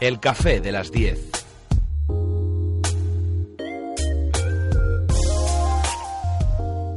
El café de las 10.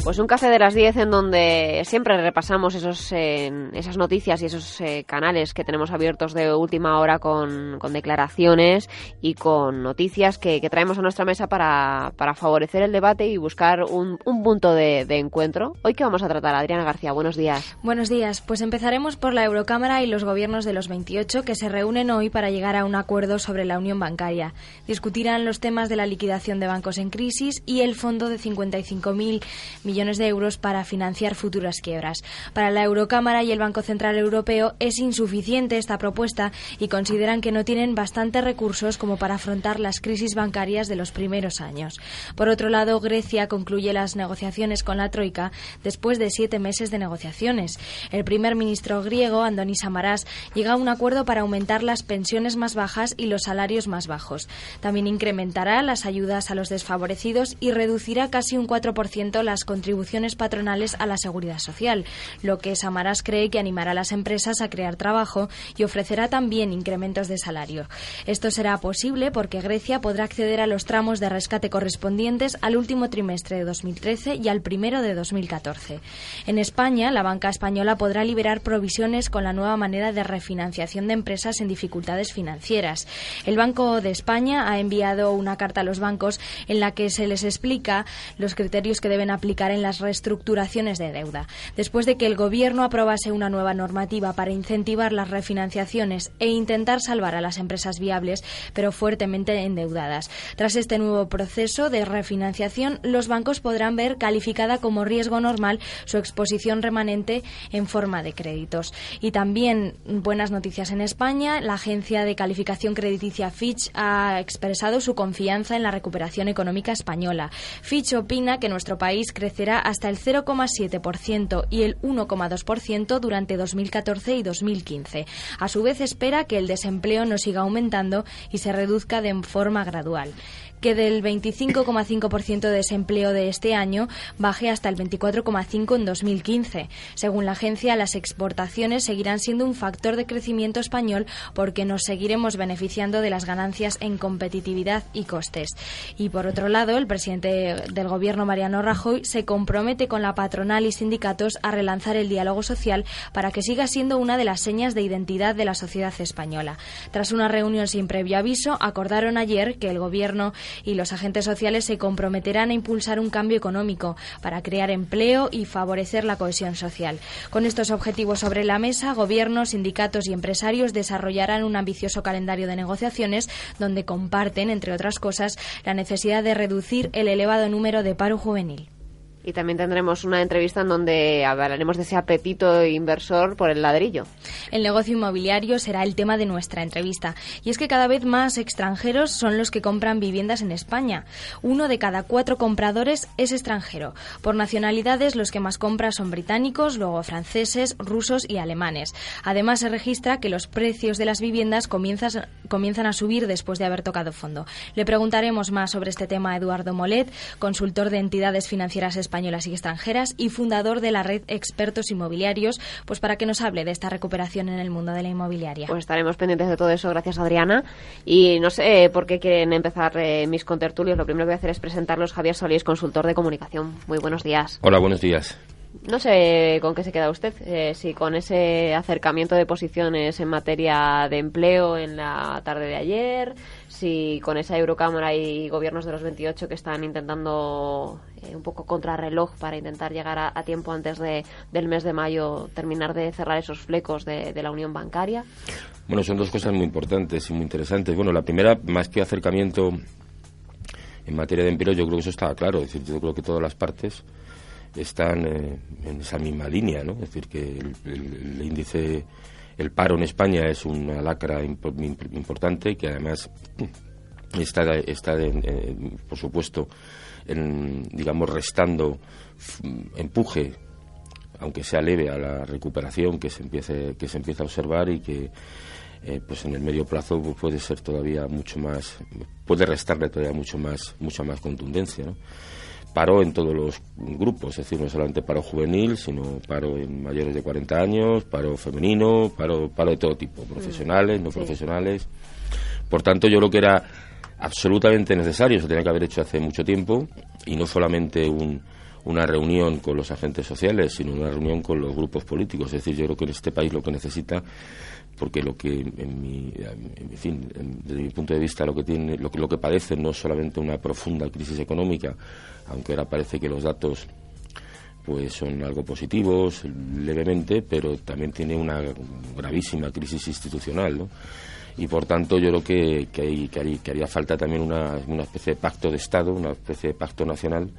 Pues un café de las 10 en donde siempre repasamos esos, esas noticias y esos eh, canales que tenemos abiertos de última hora con, declaraciones y con noticias que, traemos a nuestra mesa para, favorecer el debate y buscar un, punto de, encuentro. Hoy que vamos a tratar, Adriana García, buenos días. Buenos días, pues empezaremos por la Eurocámara y los gobiernos de los 28 que se reúnen hoy para llegar a un acuerdo sobre la unión bancaria. Discutirán los temas de la liquidación de bancos en crisis y el fondo de 55.000 millones millones de euros para financiar futuras quiebras. Para la Eurocámara y el Banco Central Europeo es insuficiente esta propuesta y consideran que no tienen bastantes recursos como para afrontar las crisis bancarias de los primeros años. Por otro lado, Grecia concluye las negociaciones con la Troika después de siete meses de negociaciones. El primer ministro griego, Andonis Samaras, llega a un acuerdo para aumentar las pensiones más bajas y los salarios más bajos. También incrementará las ayudas a los desfavorecidos y reducirá casi un 4% las contribuciones contribuciones patronales a la seguridad social, lo que Samaras cree que animará a las empresas a crear trabajo y ofrecerá también incrementos de salario. Esto será posible porque Grecia podrá acceder a los tramos de rescate correspondientes al último trimestre de 2013 y al primero de 2014. En España, la banca española podrá liberar provisiones con la nueva manera de refinanciación de empresas en dificultades financieras. El Banco de España ha enviado una carta a los bancos en la que se les explica los criterios que deben aplicar en las reestructuraciones de deuda. Después de que el Gobierno aprobase una nueva normativa para incentivar las refinanciaciones e intentar salvar a las empresas viables, pero fuertemente endeudadas. Tras este nuevo proceso de refinanciación, los bancos podrán ver calificada como riesgo normal su exposición remanente en forma de créditos. Y también buenas noticias en España. La agencia de calificación crediticia Fitch ha expresado su confianza en la recuperación económica española. Fitch opina que nuestro país crece será hasta el 0,7% y el 1,2% durante 2014 y 2015. A su vez espera que el desempleo no siga aumentando y se reduzca de forma gradual que del 25,5% de desempleo de este año baje hasta el 24,5% en 2015. Según la agencia, las exportaciones seguirán siendo un factor de crecimiento español porque nos seguiremos beneficiando de las ganancias en competitividad y costes. Y por otro lado, el presidente del Gobierno, Mariano Rajoy, se compromete con la patronal y sindicatos a relanzar el diálogo social para que siga siendo una de las señas de identidad de la sociedad española. Tras una reunión sin previo aviso, acordaron ayer que el Gobierno y los agentes sociales se comprometerán a impulsar un cambio económico para crear empleo y favorecer la cohesión social. Con estos objetivos sobre la mesa, gobiernos, sindicatos y empresarios desarrollarán un ambicioso calendario de negociaciones donde comparten, entre otras cosas, la necesidad de reducir el elevado número de paro juvenil. Y también tendremos una entrevista en donde hablaremos de ese apetito inversor por el ladrillo. El negocio inmobiliario será el tema de nuestra entrevista. Y es que cada vez más extranjeros son los que compran viviendas en España. Uno de cada cuatro compradores es extranjero. Por nacionalidades, los que más compran son británicos, luego franceses, rusos y alemanes. Además, se registra que los precios de las viviendas comienzan, comienzan a subir después de haber tocado fondo. Le preguntaremos más sobre este tema a Eduardo Molet, consultor de entidades financieras españolas españolas y extranjeras y fundador de la red Expertos Inmobiliarios, pues para que nos hable de esta recuperación en el mundo de la inmobiliaria. Pues estaremos pendientes de todo eso, gracias Adriana. Y no sé por qué quieren empezar eh, mis contertulios, lo primero que voy a hacer es presentarlos. Javier Solís, consultor de comunicación. Muy buenos días. Hola, buenos días. No sé con qué se queda usted, eh, si con ese acercamiento de posiciones en materia de empleo en la tarde de ayer, si con esa Eurocámara y gobiernos de los 28 que están intentando eh, un poco contrarreloj para intentar llegar a, tiempo antes de, del mes de mayo, terminar de cerrar esos flecos de, la unión bancaria. Bueno, son dos cosas muy importantes y muy interesantes. Bueno, la primera, más que acercamiento en materia de empleo, yo creo que eso estaba claro. Es decir, yo creo que todas las partes están eh, en esa misma línea, ¿no? Es decir, que el, índice, el paro en España es una lacra importante que además está, está por supuesto, en, digamos, restando empuje aunque sea leve a la recuperación que se empiece que se empieza a observar y que eh, pues en el medio plazo pues, puede ser todavía mucho más, puede restarle todavía mucho más, mucha más contundencia. ¿no? Paro en todos los grupos, es decir, no solamente paro juvenil, sino paro en mayores de 40 años, paro femenino, paro, paro de todo tipo, profesionales, no profesionales. Por tanto, yo creo que era absolutamente necesario, se tenía que haber hecho hace mucho tiempo, y no solamente un, una reunión con los agentes sociales, sino una reunión con los grupos políticos. Es decir, yo creo que en este país lo que necesita porque lo que en mi, en fin desde mi punto de vista lo que tiene lo que lo que padece no es solamente una profunda crisis económica aunque ahora parece que los datos pues son algo positivos levemente pero también tiene una gravísima crisis institucional y por tanto yo creo que, que, hay, que, haría falta también una, una especie de pacto de Estado una especie de pacto nacional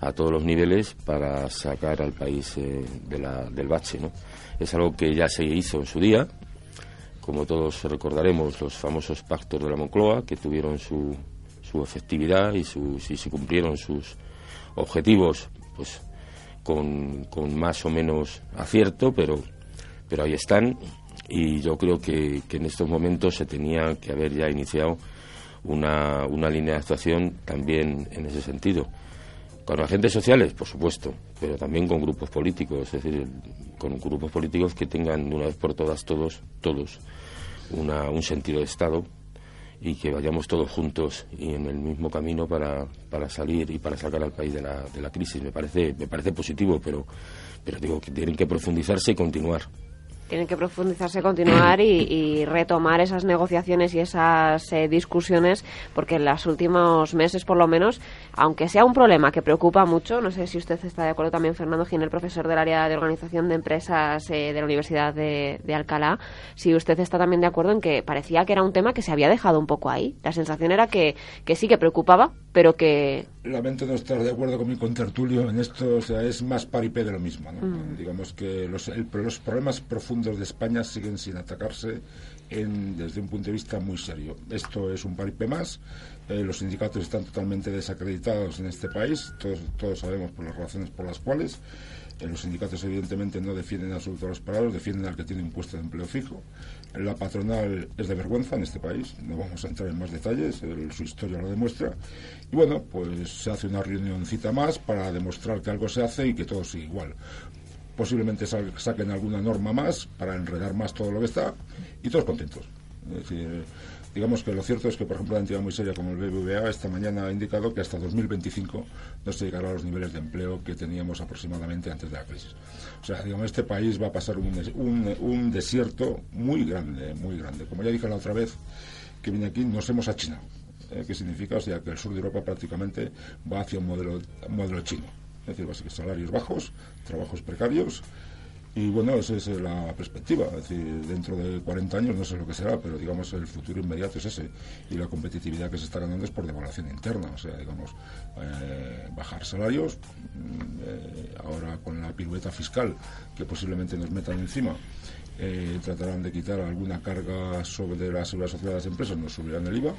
a todos los niveles para sacar al país eh, de la, del bache ¿no? es algo que ya se hizo en su día como todos recordaremos, los famosos pactos de la Moncloa, que tuvieron su, su efectividad y, si se cumplieron sus objetivos, pues con, con, más o menos acierto, pero, pero ahí están. Y yo creo que, que en estos momentos se tenía que haber ya iniciado una, una línea de actuación también en ese sentido. Con agentes sociales, por supuesto, pero también con grupos políticos, es decir, con grupos políticos que tengan de una vez por todas, todos, todos, una, un sentido de Estado y que vayamos todos juntos y en el mismo camino para, para salir y para sacar al país de la, de la crisis. Me parece, me parece positivo, pero, pero digo que tienen que profundizarse y continuar tienen que profundizarse, continuar y, retomar esas negociaciones y esas eh, discusiones, porque en los últimos meses, por lo menos, aunque sea un problema que preocupa mucho, no sé si usted está de acuerdo también, Fernando Ginel, profesor del área de organización de empresas eh, de la Universidad de, Alcalá, si usted está también de acuerdo en que parecía que era un tema que se había dejado un poco ahí. La sensación era que, que sí que preocupaba, pero que... Lamento no estar de acuerdo con mi contertulio en esto, o sea, es más paripé de lo mismo. ¿no? Mm. Digamos que los, los problemas profundos de España siguen sin atacarse en, desde un punto de vista muy serio. Esto es un paripé más. Eh, los sindicatos están totalmente desacreditados en este país, todos, todos sabemos por las razones por las cuales. Eh, los sindicatos evidentemente no defienden a los parados, defienden al que tiene un puesto de empleo fijo. La patronal es de vergüenza en este país, no vamos a entrar en más detalles, su historia lo demuestra. Y bueno, pues se hace una reunioncita más para demostrar que algo se hace y que todo sigue igual. Posiblemente saquen alguna norma más para enredar más todo lo que está y todos contentos. Es decir, Digamos que lo cierto es que, por ejemplo, la entidad muy seria como el BBVA esta mañana ha indicado que hasta 2025 no se llegará a los niveles de empleo que teníamos aproximadamente antes de la crisis. O sea, digamos, este país va a pasar un, un, desierto muy grande, muy grande. Como ya dije la otra vez que vine aquí, nos hemos achinado. ¿eh? ¿Qué significa? O sea, que el sur de Europa prácticamente va hacia un modelo, un modelo chino. Es decir, básicamente salarios bajos, trabajos precarios y bueno, esa es la perspectiva. Es decir, dentro de 40 años no sé lo que será, pero digamos el futuro inmediato es ese. Y la competitividad que se está ganando es por devaluación interna. O sea, digamos, eh, bajar salarios, mm, eh, ahora con la pirueta fiscal que posiblemente nos metan encima. Eh, tratarán de quitar alguna carga sobre la seguridad social de las empresas, nos subirán el IVA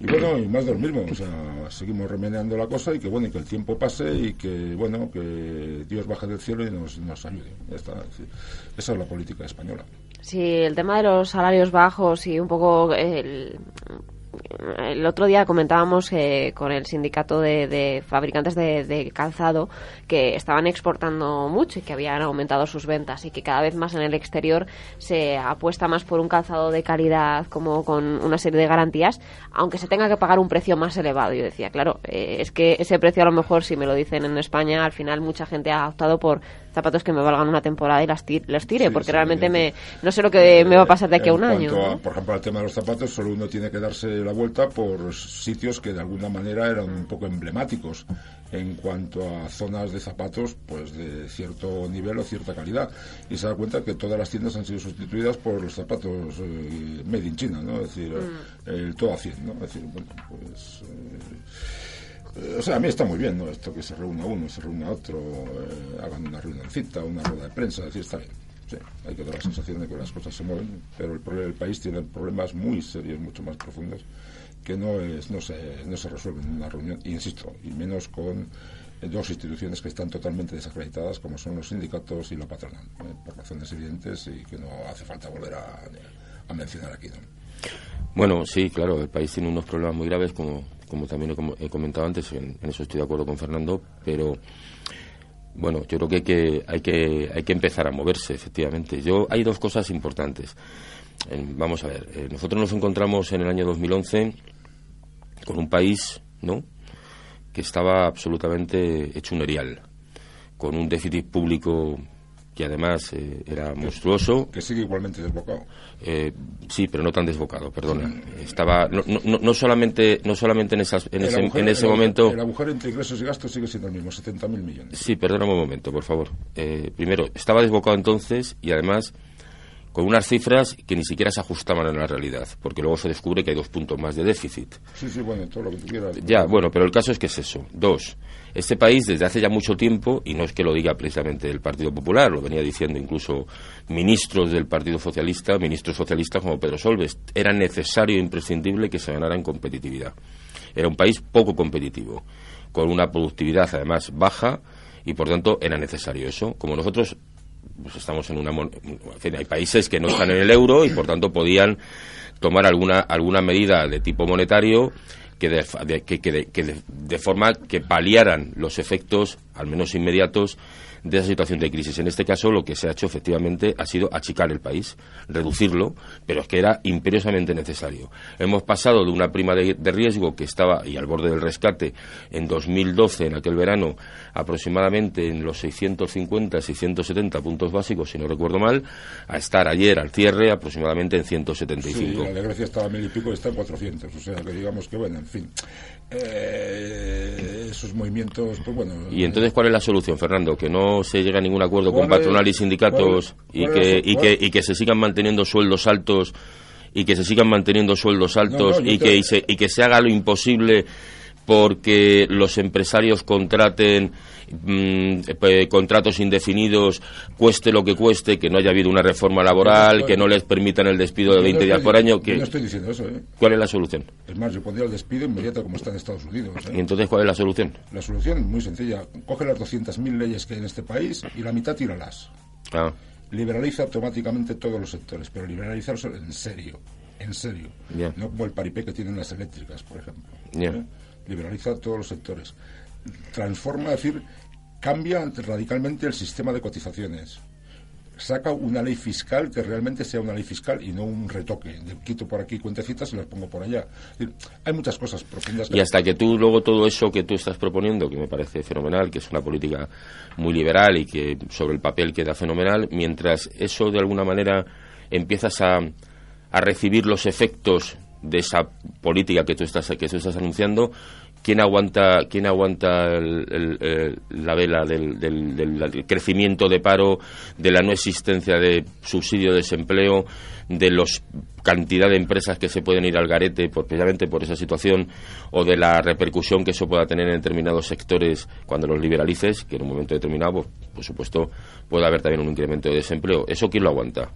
y bueno, y más de lo mismo, o sea, seguimos remeneando la cosa y que bueno, y que el tiempo pase y que bueno, que Dios baje del cielo y nos, nos ayude. esa es la política española. Sí, el tema de los salarios bajos y un poco el, el otro día comentábamos eh, con el sindicato de, fabricantes de, calzado que estaban exportando mucho y que habían aumentado sus ventas y que cada vez más en el exterior se apuesta más por un calzado de calidad como con una serie de garantías, aunque se tenga que pagar un precio más elevado. Yo decía, claro, eh, es que ese precio a lo mejor si me lo dicen en España, al final mucha gente ha optado por zapatos que me valgan una temporada y las los tire, porque realmente me, no sé lo que me va a pasar de aquí a un año. por ejemplo, al tema de los zapatos, solo uno tiene que darse la vuelta por sitios que de alguna manera eran un poco emblemáticos en cuanto a zonas de zapatos pues de cierto nivel o cierta calidad y se da cuenta que todas las tiendas han sido sustituidas por los zapatos eh, made in China, ¿no? Es decir, mm. el todo a 100, ¿no? Es decir, bueno, pues... Eh, o sea, a mí está muy bien, ¿no? Esto que se reúna uno, se reúna otro, eh, hagan una reunioncita, una rueda de prensa, decir, está bien. Sí, hay que dar la sensación de que las cosas se mueven, pero el, problema, el país tiene problemas muy serios, mucho más profundos, que no, es, no, se, no se resuelven en una reunión, insisto, y menos con dos instituciones que están totalmente desacreditadas, como son los sindicatos y la patronal, eh, por razones evidentes y que no hace falta volver a, a mencionar aquí. ¿no? Bueno, sí, claro, el país tiene unos problemas muy graves, como, como también he, comentado antes, en, eso estoy de acuerdo con Fernando, pero bueno, yo creo que hay que, hay que, hay que empezar a moverse, efectivamente. Yo, hay dos cosas importantes. vamos a ver, eh, nosotros nos encontramos en el año 2011 con un país, ¿no?, que estaba absolutamente hecho un erial, con un déficit público que además eh, era monstruoso. Que sigue igualmente desbocado. Eh, sí, pero no tan desbocado, perdona. Estaba no, no, no, solamente no solamente en, esas, en ese, en ese momento. El agujero entre ingresos y gastos sigue siendo el mismo, 70.000 millones. Sí, perdona un momento, por favor. Eh, primero, estaba desbocado entonces y además con unas cifras que ni siquiera se ajustaban a la realidad, porque luego se descubre que hay dos puntos más de déficit. Sí, sí, bueno, todo lo que tú quieras. Ya, bueno, pero el caso es que es eso. Dos, este país desde hace ya mucho tiempo, y no es que lo diga precisamente el Partido Popular, lo venía diciendo incluso ministros del Partido Socialista, ministros socialistas como Pedro Solves, era necesario e imprescindible que se ganara en competitividad. Era un país poco competitivo, con una productividad además baja, y por tanto era necesario eso. Como nosotros pues estamos en una hay países que no están en el euro y por tanto podían tomar alguna alguna medida de tipo monetario que de, que, que de forma que paliaran los efectos al menos inmediatos de esa situación de crisis. En este caso, lo que se ha hecho efectivamente ha sido achicar el país, reducirlo, pero es que era imperiosamente necesario. Hemos pasado de una prima de, riesgo que estaba, y al borde del rescate, en 2012, en aquel verano, aproximadamente en los 650, 670 puntos básicos, si no recuerdo mal, a estar ayer al cierre aproximadamente en 175. Sí, la de estaba a mil y pico está en 400. O sea, que digamos que, bueno, en fin. Eh, esos movimientos, pues bueno. ¿Y entonces cuál es la solución, Fernando? Que no se llegue a ningún acuerdo con patronal y sindicatos y, que, y, que, y que se sigan manteniendo sueldos altos y que se sigan manteniendo sueldos altos y, que, y, se, y que se haga lo imposible porque los empresarios contraten mm, eh, contratos indefinidos, cueste lo que cueste, que no haya habido una reforma laboral, que no les permitan el despido de 20 días por año. Que... No estoy diciendo eso. ¿eh? ¿Cuál es la solución? Es más, yo pondría el despido inmediato como está en Estados Unidos. ¿eh? ¿Y entonces cuál es la solución? La solución muy sencilla. Coge las 200.000 leyes que hay en este país y la mitad tíralas. Ah. Liberaliza automáticamente todos los sectores, pero liberalizarlos en serio. En serio. No como el paripé que tienen las eléctricas, por ejemplo. Liberaliza todos los sectores. Transforma, es decir, cambia radicalmente el sistema de cotizaciones. Saca una ley fiscal que realmente sea una ley fiscal y no un retoque. Quito por aquí cuentecitas y las pongo por allá. hay muchas cosas profundas. Y hasta que tú luego todo eso que tú estás proponiendo, que me parece fenomenal, que es una política muy liberal y que sobre el papel queda fenomenal, mientras eso de alguna manera empiezas a, a recibir los efectos de esa política que tú estás que tú estás anunciando quién aguanta quién aguanta la vela del, del, crecimiento de paro de la no existencia de subsidio de desempleo de los cantidad de empresas que se pueden ir al garete por, precisamente por esa situación o de la repercusión que eso pueda tener en determinados sectores cuando los liberalices que en un momento determinado por supuesto puede haber también un incremento de desempleo eso quién lo aguanta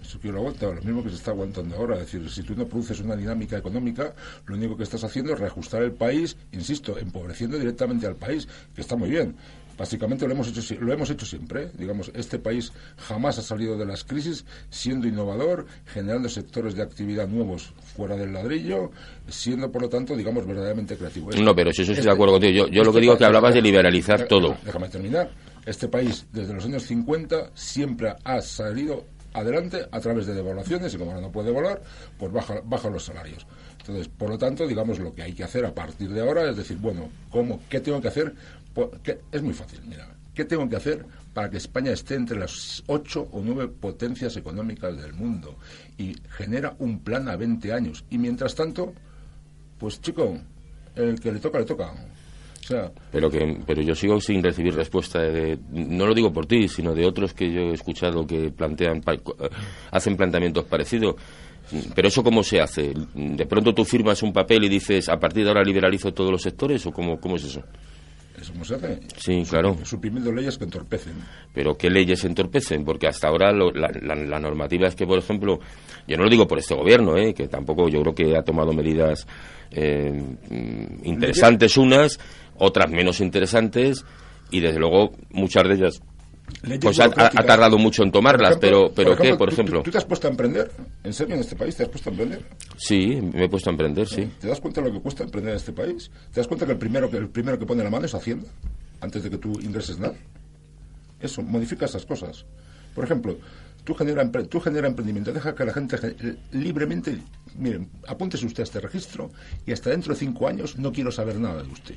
eso que lo aguanta, lo mismo que se está aguantando ahora. Es decir, si tú no produces una dinámica económica, lo único que estás haciendo es reajustar el país, insisto, empobreciendo directamente al país, que está muy bien. Básicamente lo hemos hecho lo hemos hecho siempre. Digamos, este país jamás ha salido de las crisis siendo innovador, generando sectores de actividad nuevos fuera del ladrillo, siendo por lo tanto, digamos, verdaderamente creativo. no, pero si eso estoy de acuerdo contigo. Yo, yo lo que este digo es que hablabas de liberalizar todo. Déjame terminar. Este país, desde los años 50, siempre ha salido adelante a través de devaluaciones y como no puede volar, pues baja, baja los salarios. Entonces, por lo tanto, digamos, lo que hay que hacer a partir de ahora es decir, bueno, ¿cómo, ¿qué tengo que hacer? Pues, es muy fácil, mira, ¿qué tengo que hacer para que España esté entre las ocho o nueve potencias económicas del mundo? Y genera un plan a 20 años. Y mientras tanto, pues chico, el que le toca, le toca pero que pero yo sigo sin recibir respuesta de, no lo digo por ti sino de otros que yo he escuchado que plantean hacen planteamientos parecidos Pero eso cómo se hace? ¿De pronto tú firmas un papel y dices, a partir de ahora liberalizo todos los sectores o cómo, cómo es eso? ¿Eso cómo se hace? Sí, claro. Suprimiendo leyes que entorpecen. Pero ¿qué leyes entorpecen? Porque hasta ahora lo- la, la- la normativa es que, por ejemplo, yo no lo digo por este gobierno, ¿eh? que tampoco yo creo que ha tomado medidas eh, mm, interesantes unas, otras menos interesantes, y desde luego muchas de ellas Leyes pues ha, tardado mucho en tomarlas, Por ejemplo- pero, pero ¿qué, por ejemplo? ¿tú, tú te has puesto a emprender? ¿En serio en este país te has puesto a emprender? Sí, me he puesto a emprender, sí. ¿Te das cuenta de lo que cuesta emprender en este país? ¿Te das cuenta que el primero que, el primero que pone la mano es Hacienda? Antes de que tú ingreses nada. Eso, modifica esas cosas. Por ejemplo, tú genera, tú genera emprendimiento, deja que la gente ge- libremente... Miren, apúntese usted a este registro y hasta dentro de cinco años no quiero saber nada de usted.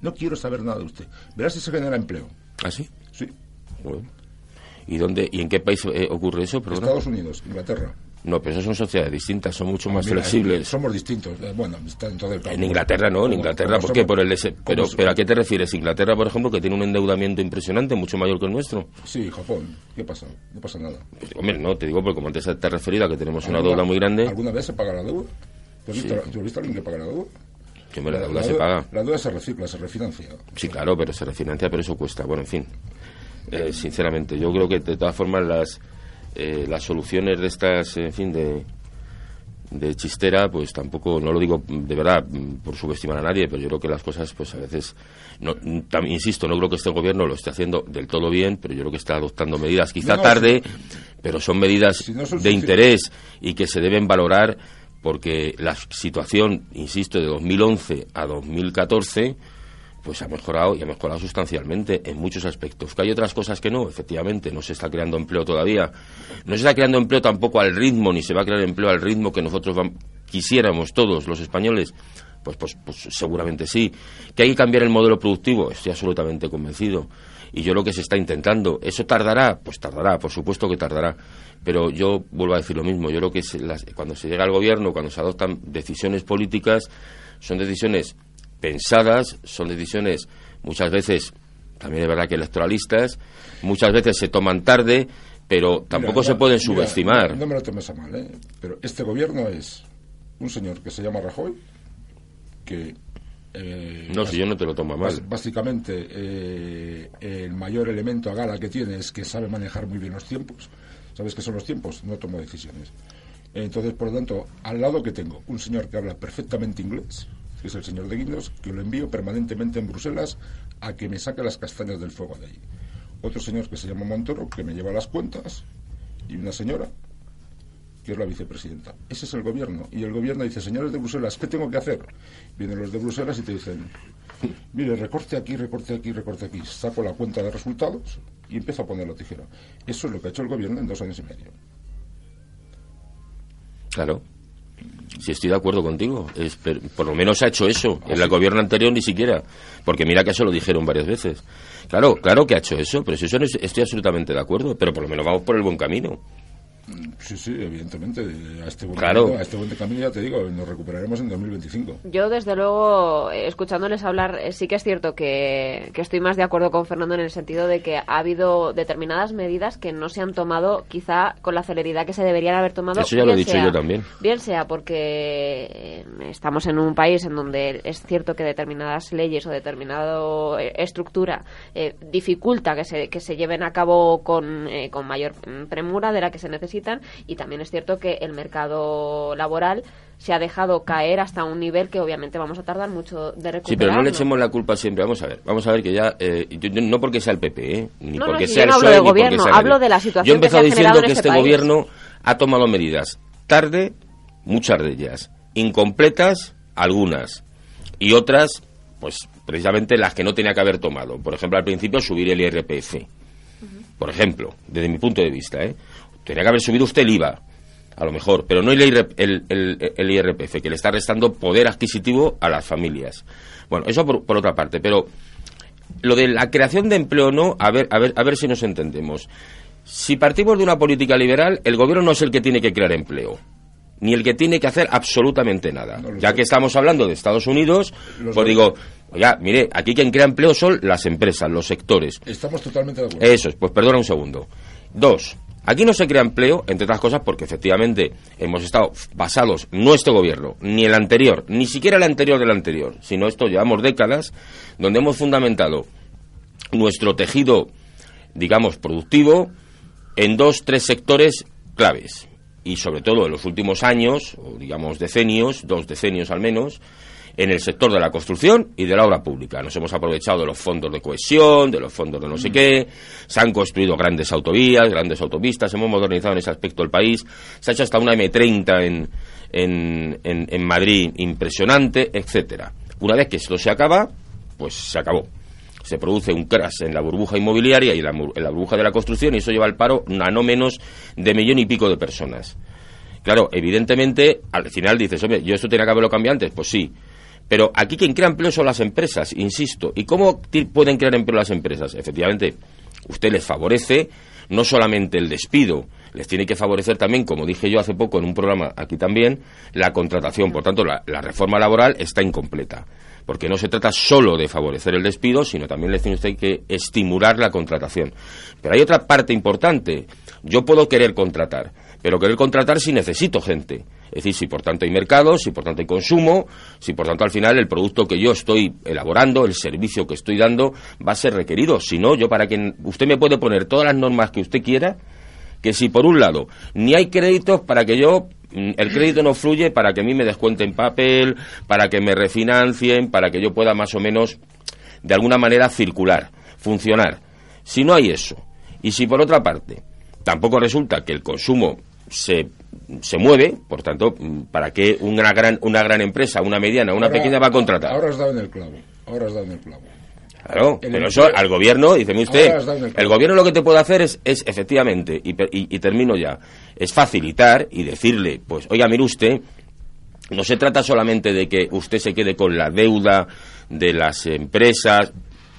No quiero saber nada de usted. Verás si se genera empleo. ¿Ah, sí? Sí. Bueno. ¿Y, dónde, ¿Y en qué país eh, ocurre eso? Estados Unidos, Inglaterra. No, pero esas son sociedades distintas, son mucho más Mira, flexibles. Somos distintos. Eh, Bueno, está dentro del En cálculo. Inglaterra no, en Inglaterra, ¿por qué? Por el como pero, pero ¿a qué te refieres? Inglaterra, por ejemplo, que tiene un endeudamiento impresionante, mucho mayor que el nuestro. Sí, Japón. ¿Qué pasa? No pasa nada. Pues, hombre, no, te digo, porque como antes te has referido a que tenemos una ¿Alguna- deuda muy grande, ¿Alguna vez se paga la deuda? ¿Tú has, Sí. visto, tú has visto a alguien que paga la deuda? La deuda se paga. La deuda se recicla, se refinancia. Sí, claro, pero se refinancia, pero eso cuesta. Bueno, en fin, Eh, sinceramente, yo creo que de todas formas las, eh, las soluciones de estas, en fin, de, de chistera, pues tampoco, no lo digo de verdad por subestimar a nadie, pero yo creo que las cosas, pues a veces, no, tam- insisto, no creo que este gobierno lo esté haciendo del todo bien, pero yo creo que está adoptando medidas, quizá No, tarde, pero son medidas Si no son de interés y que se deben valorar porque la situación, insisto, de 2011 a 2014 pues ha mejorado y ha mejorado sustancialmente en muchos aspectos. Que hay otras cosas que no, efectivamente, no se está creando empleo todavía. No se está creando empleo tampoco al ritmo, ni se va a crear empleo al ritmo que nosotros quisiéramos todos los españoles. Pues, pues, pues seguramente sí. Que hay que cambiar el modelo productivo, estoy absolutamente convencido. Y yo lo que se está intentando, ¿eso tardará? Pues tardará, por supuesto que tardará. Pero yo vuelvo a decir lo mismo, yo creo que se- las- cuando se llega al gobierno, cuando se adoptan decisiones políticas, son decisiones pensadas, son decisiones muchas veces, también es verdad que electoralistas, muchas veces se toman tarde, pero tampoco Mira, se pueden mira, subestimar. No, me lo tomes a mal, ¿eh? Pero este gobierno es un señor que se llama Rajoy, que... eh, No, si yo no te lo tomo mal. Básicamente, eh, el mayor elemento a gala que tiene es que sabe manejar muy bien los tiempos. ¿Sabes qué son los tiempos? No tomo decisiones. Entonces, por lo tanto, al lado que tengo un señor que habla perfectamente inglés, que es el señor de Guindos, que lo envío permanentemente en Bruselas a que me saque las castañas del fuego de ahí. Otro señor que se llama Montoro, que me lleva las cuentas, y una señora que es la vicepresidenta. Ese es el gobierno. Y el gobierno dice, señores de Bruselas, ¿qué tengo que hacer? Vienen los de Bruselas y te dicen, mire, recorte aquí, recorte aquí, recorte aquí. Saco la cuenta de resultados y empiezo a poner la tijera. Eso es lo que ha hecho el gobierno en dos años y medio. Claro. Si estoy de acuerdo contigo, es, por lo menos ha hecho eso. Ah, En el gobierno anterior ni siquiera. Porque mira que eso lo dijeron varias veces. Claro, claro que ha hecho eso, pero si eso no es- estoy absolutamente de acuerdo. Pero por lo menos vamos por el buen camino. Sí, sí, evidentemente. A este buen, Claro. camino, a este buen camino, ya te digo, nos recuperaremos en 2025. Yo, desde luego, eh, escuchándoles hablar, eh, sí que es cierto que, que estoy más de acuerdo con Fernando en el sentido de que ha habido determinadas medidas que no se han tomado quizá con la celeridad que se deberían haber tomado. Eso ya lo he bien dicho sea- yo también. Bien sea porque eh, estamos en un país en donde es cierto que determinadas leyes o determinada estructura eh, dificulta que se, que se lleven a cabo con, eh, con mayor mm, premura de la que se necesitan y también es cierto que el mercado laboral se ha dejado caer hasta un nivel que obviamente vamos a tardar mucho de recuperar. Sí, pero no le echemos la culpa siempre. Vamos a ver, vamos a ver que ya, eh, yo- yo- no porque sea el PP, ¿eh? ni No, no, porque si sea yo el no hablo PSOE, de gobierno, nadie. hablo de la situación Yo he empezado que se ha diciendo que este este gobierno ha tomado medidas tarde, muchas de ellas, incompletas, algunas, y otras, pues precisamente las que no tenía que haber tomado. Por ejemplo, al principio subir el IRPF. Por ejemplo, desde mi punto de vista, ¿eh? Tenía que haber subido usted el IVA, a lo mejor, pero no el, IR el, el- el IRPF, que le está restando poder adquisitivo a las familias. Bueno, eso por, por otra parte, pero lo de la creación de empleo no, a ver, a ver, a ver si nos entendemos. Si partimos de una política liberal, el gobierno no es el que tiene que crear empleo, ni el que tiene que hacer absolutamente nada. No, ya que estamos hablando de Estados Unidos, Los pues digo, oiga, mire, aquí quien crea empleo son las empresas, los sectores. Estamos totalmente de acuerdo. Eso es, pues perdona un segundo. Dos, Aquí no se crea empleo, entre otras cosas, porque efectivamente hemos estado basados, nuestro gobierno, ni el anterior, ni siquiera el anterior del anterior, sino esto llevamos décadas, donde hemos fundamentado nuestro tejido, digamos, productivo en dos, tres sectores claves. Y sobre todo en los últimos años, o digamos decenios, dos decenios al menos, en el sector de la construcción y de la obra pública. Nos hemos aprovechado de los fondos de cohesión, de los fondos de no sé qué, se han construido grandes autovías, grandes autopistas, hemos modernizado en ese aspecto el país, se ha hecho hasta una M30 en, en, en, Madrid impresionante, etcétera. Una vez que esto se acaba, pues se acabó. Se produce un crash en la burbuja inmobiliaria y en la, en la, burbuja de la construcción y eso lleva al paro a no menos de millón y pico de personas. Claro, evidentemente, al final dices, hombre, yo esto tenía que haberlo cambiado antes, pues sí, pero aquí quien crea empleo son las empresas, insisto. ¿Y cómo pueden crear empleo las empresas? Efectivamente, usted les favorece no solamente el despido, les tiene que favorecer también, como dije yo hace poco en un programa aquí también, la contratación. Por tanto, la, reforma laboral está incompleta, porque no se trata solo de favorecer el despido, sino también les tiene usted que estimular la contratación. Pero hay otra parte importante. Yo puedo querer contratar, pero querer contratar si necesito gente. Es decir, si por tanto hay mercado, si por tanto hay consumo, si por tanto al final el producto que yo estoy elaborando, el servicio que estoy dando, va a ser requerido. Si no, yo para que usted me puede poner todas las normas que usted quiera, que si por un lado ni hay créditos para que yo mm, el crédito no fluye para que a mí me descuenten papel, para que me refinancien, para que yo pueda más o menos de alguna manera circular, funcionar. Si no hay eso, y si por otra parte tampoco resulta que el consumo se, se mueve, por tanto, ¿para qué una gran, una gran empresa, una mediana, una pequeña va a contratar? Ahora has dado en el clavo, ahora has dado en el clavo. Claro, pero eso al gobierno, dice usted, el, gobierno lo que te puede hacer es, es efectivamente, y, y, termino ya, es facilitar y decirle, pues, oiga, mire usted, no se trata solamente de que usted se quede con la deuda de las empresas,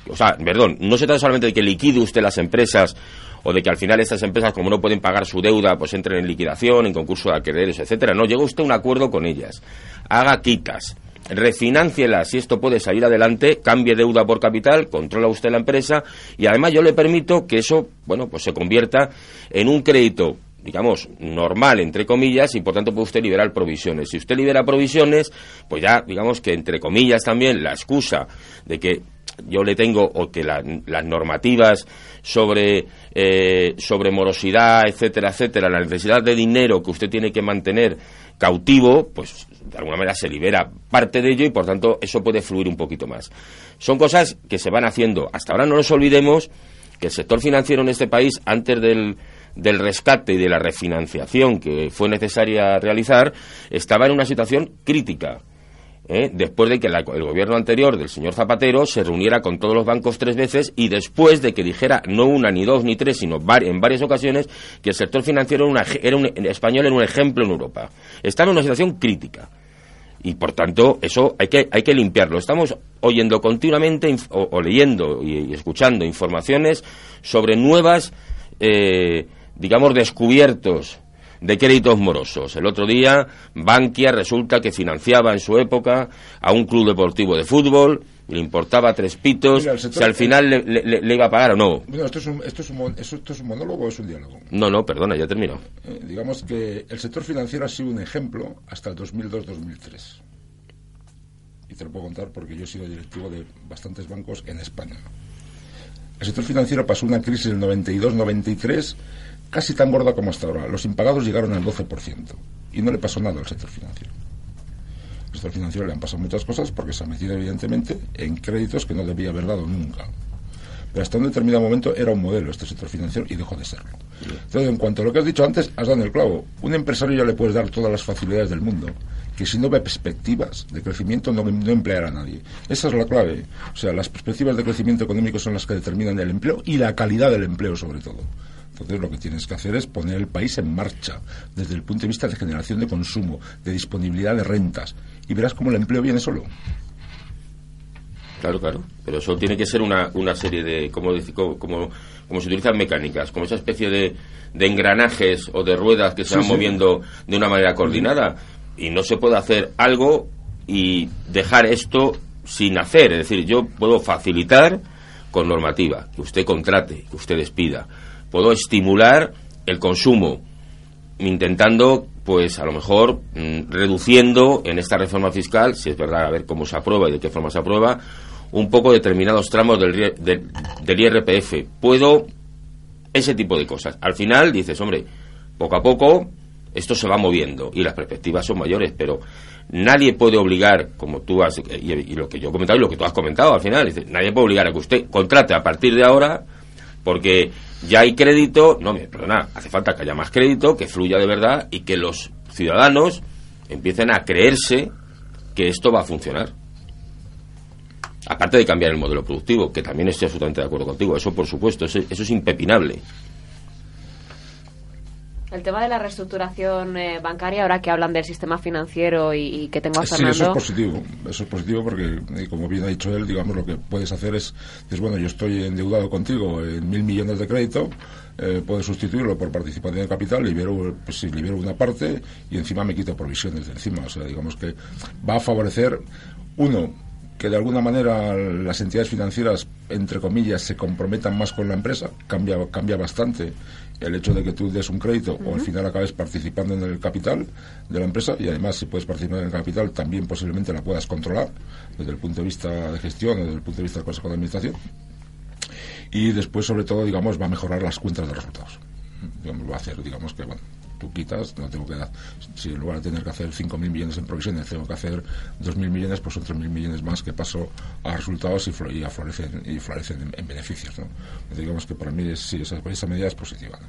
o sea, perdón, no se trata solamente de que liquide usted las empresas o de que al final estas empresas, como no pueden pagar su deuda, pues entren en liquidación, en concurso de acreedores, etcétera. No, llega usted a un acuerdo con ellas. Haga quitas refinancielas si esto puede salir adelante, cambie deuda por capital, controla usted la empresa y además yo le permito que eso, bueno, pues se convierta en un crédito digamos, normal, entre comillas, y por tanto puede usted liberar provisiones. Si usted libera provisiones, pues ya, digamos que, entre comillas, también la excusa de que yo le tengo o que las normativas sobre, eh, sobre morosidad, etcétera, etcétera, la necesidad de dinero que usted tiene que mantener cautivo, pues de alguna manera se libera parte de ello y por tanto eso puede fluir un poquito más. Son cosas que se van haciendo. Hasta ahora no nos olvidemos que el sector financiero en este país, antes del, del rescate y de la refinanciación que fue necesaria realizar, estaba en una situación crítica. ¿Eh? después de que el gobierno anterior del señor Zapatero se reuniera con todos los bancos tres veces y después de que dijera no una, ni dos, ni tres, sino en varias ocasiones que el sector financiero era, un, español era un ejemplo en Europa. Estaba en una situación crítica. Y por tanto, eso hay que, hay que limpiarlo. Estamos oyendo continuamente o, leyendo y, escuchando informaciones sobre nuevas, eh, digamos, descubiertos de créditos morosos. El otro día, Bankia resulta que financiaba en su época a un club deportivo de fútbol, le importaba tres pitos, si al final le, iba a pagar o no. esto es, un, esto, es un, esto es un monólogo o es un diálogo? No, no, perdona, ya terminó. Eh, digamos que el sector financiero ha sido un ejemplo hasta el 2002-2003. Y te lo puedo contar porque yo he sido directivo de bastantes bancos en España. El sector financiero pasó una crisis del 92-93 casi tan gorda como hasta ahora. Los impagados llegaron al 12% y no le pasó nada al sector financiero. Al sector financiero le han pasado muchas cosas porque se ha metido evidentemente en créditos que no debía haber dado nunca. Pero hasta un determinado momento era un modelo este sector financiero y dejó de serlo. Entonces, en cuanto a lo que has dicho antes, has dado el clavo. Un empresario ya le puedes dar todas las facilidades del mundo, que si no ve perspectivas de crecimiento no, no empleará a nadie. Esa es la clave. O sea, las perspectivas de crecimiento económico son las que determinan el empleo y la calidad del empleo sobre todo. Entonces lo que tienes que hacer es poner el país en marcha desde el punto de vista de generación de consumo, de disponibilidad de rentas, y verás cómo el empleo viene solo. Claro, claro. Pero eso tiene que ser una, una serie de, como, como, como, se utilizan mecánicas, como esa especie de, de engranajes o de ruedas que se van moviendo de una manera coordinada. Y no se puede hacer algo y dejar esto sin hacer. Es decir, yo puedo facilitar con normativa, que usted contrate, que usted despida puedo estimular el consumo, intentando, pues a lo mejor, mm, reduciendo en esta reforma fiscal, si es verdad, a ver cómo se aprueba y de qué forma se aprueba, un poco determinados tramos del, del, del IRPF. Puedo ese tipo de cosas. Al final dices, hombre, poco a poco esto se va moviendo y las perspectivas son mayores, pero nadie puede obligar, como tú has, y, lo que yo he comentado y lo que tú has comentado al final, dice, nadie puede obligar a que usted contrate a partir de ahora porque ya hay crédito, no, me- perdona, hace falta que haya más crédito, que fluya de verdad y que los ciudadanos empiecen a creerse que esto va a funcionar. Aparte de cambiar el modelo productivo, que también estoy absolutamente de acuerdo contigo, eso por supuesto, eso, eso es impepinable. El tema de la reestructuración eh, bancaria, ahora que hablan del sistema financiero y, y que tengo a Sí, Fernando. eso es positivo. Eso es positivo porque, como bien ha dicho él, digamos, lo que puedes hacer es, es bueno, yo estoy endeudado contigo en mil millones de crédito, eh, puedes sustituirlo por participación de capital, libero, pues, sí, libero una parte y encima me quito provisiones de encima. O sea, digamos que va a favorecer, uno, que de alguna manera las entidades financieras, entre comillas, se comprometan más con la empresa, cambia, cambia bastante el hecho de que tú des un crédito o al final acabes participando en el capital de la empresa y además si puedes participar en el capital también posiblemente la puedas controlar desde el punto de vista de gestión o desde el punto de vista del Consejo de Administración. Y después sobre todo digamos va a mejorar las cuentas de resultados. Digamos, va a hacer digamos que bueno tú quitas no tengo que dar si en lugar de tener que hacer 5.000 millones en provisiones tengo que hacer 2.000 millones pues son 3.000 millones más que paso a resultados y, y a florecen y florecen en, en beneficios ¿no? Entonces, digamos que para mí es- sí esa, esa medida es positiva ¿no?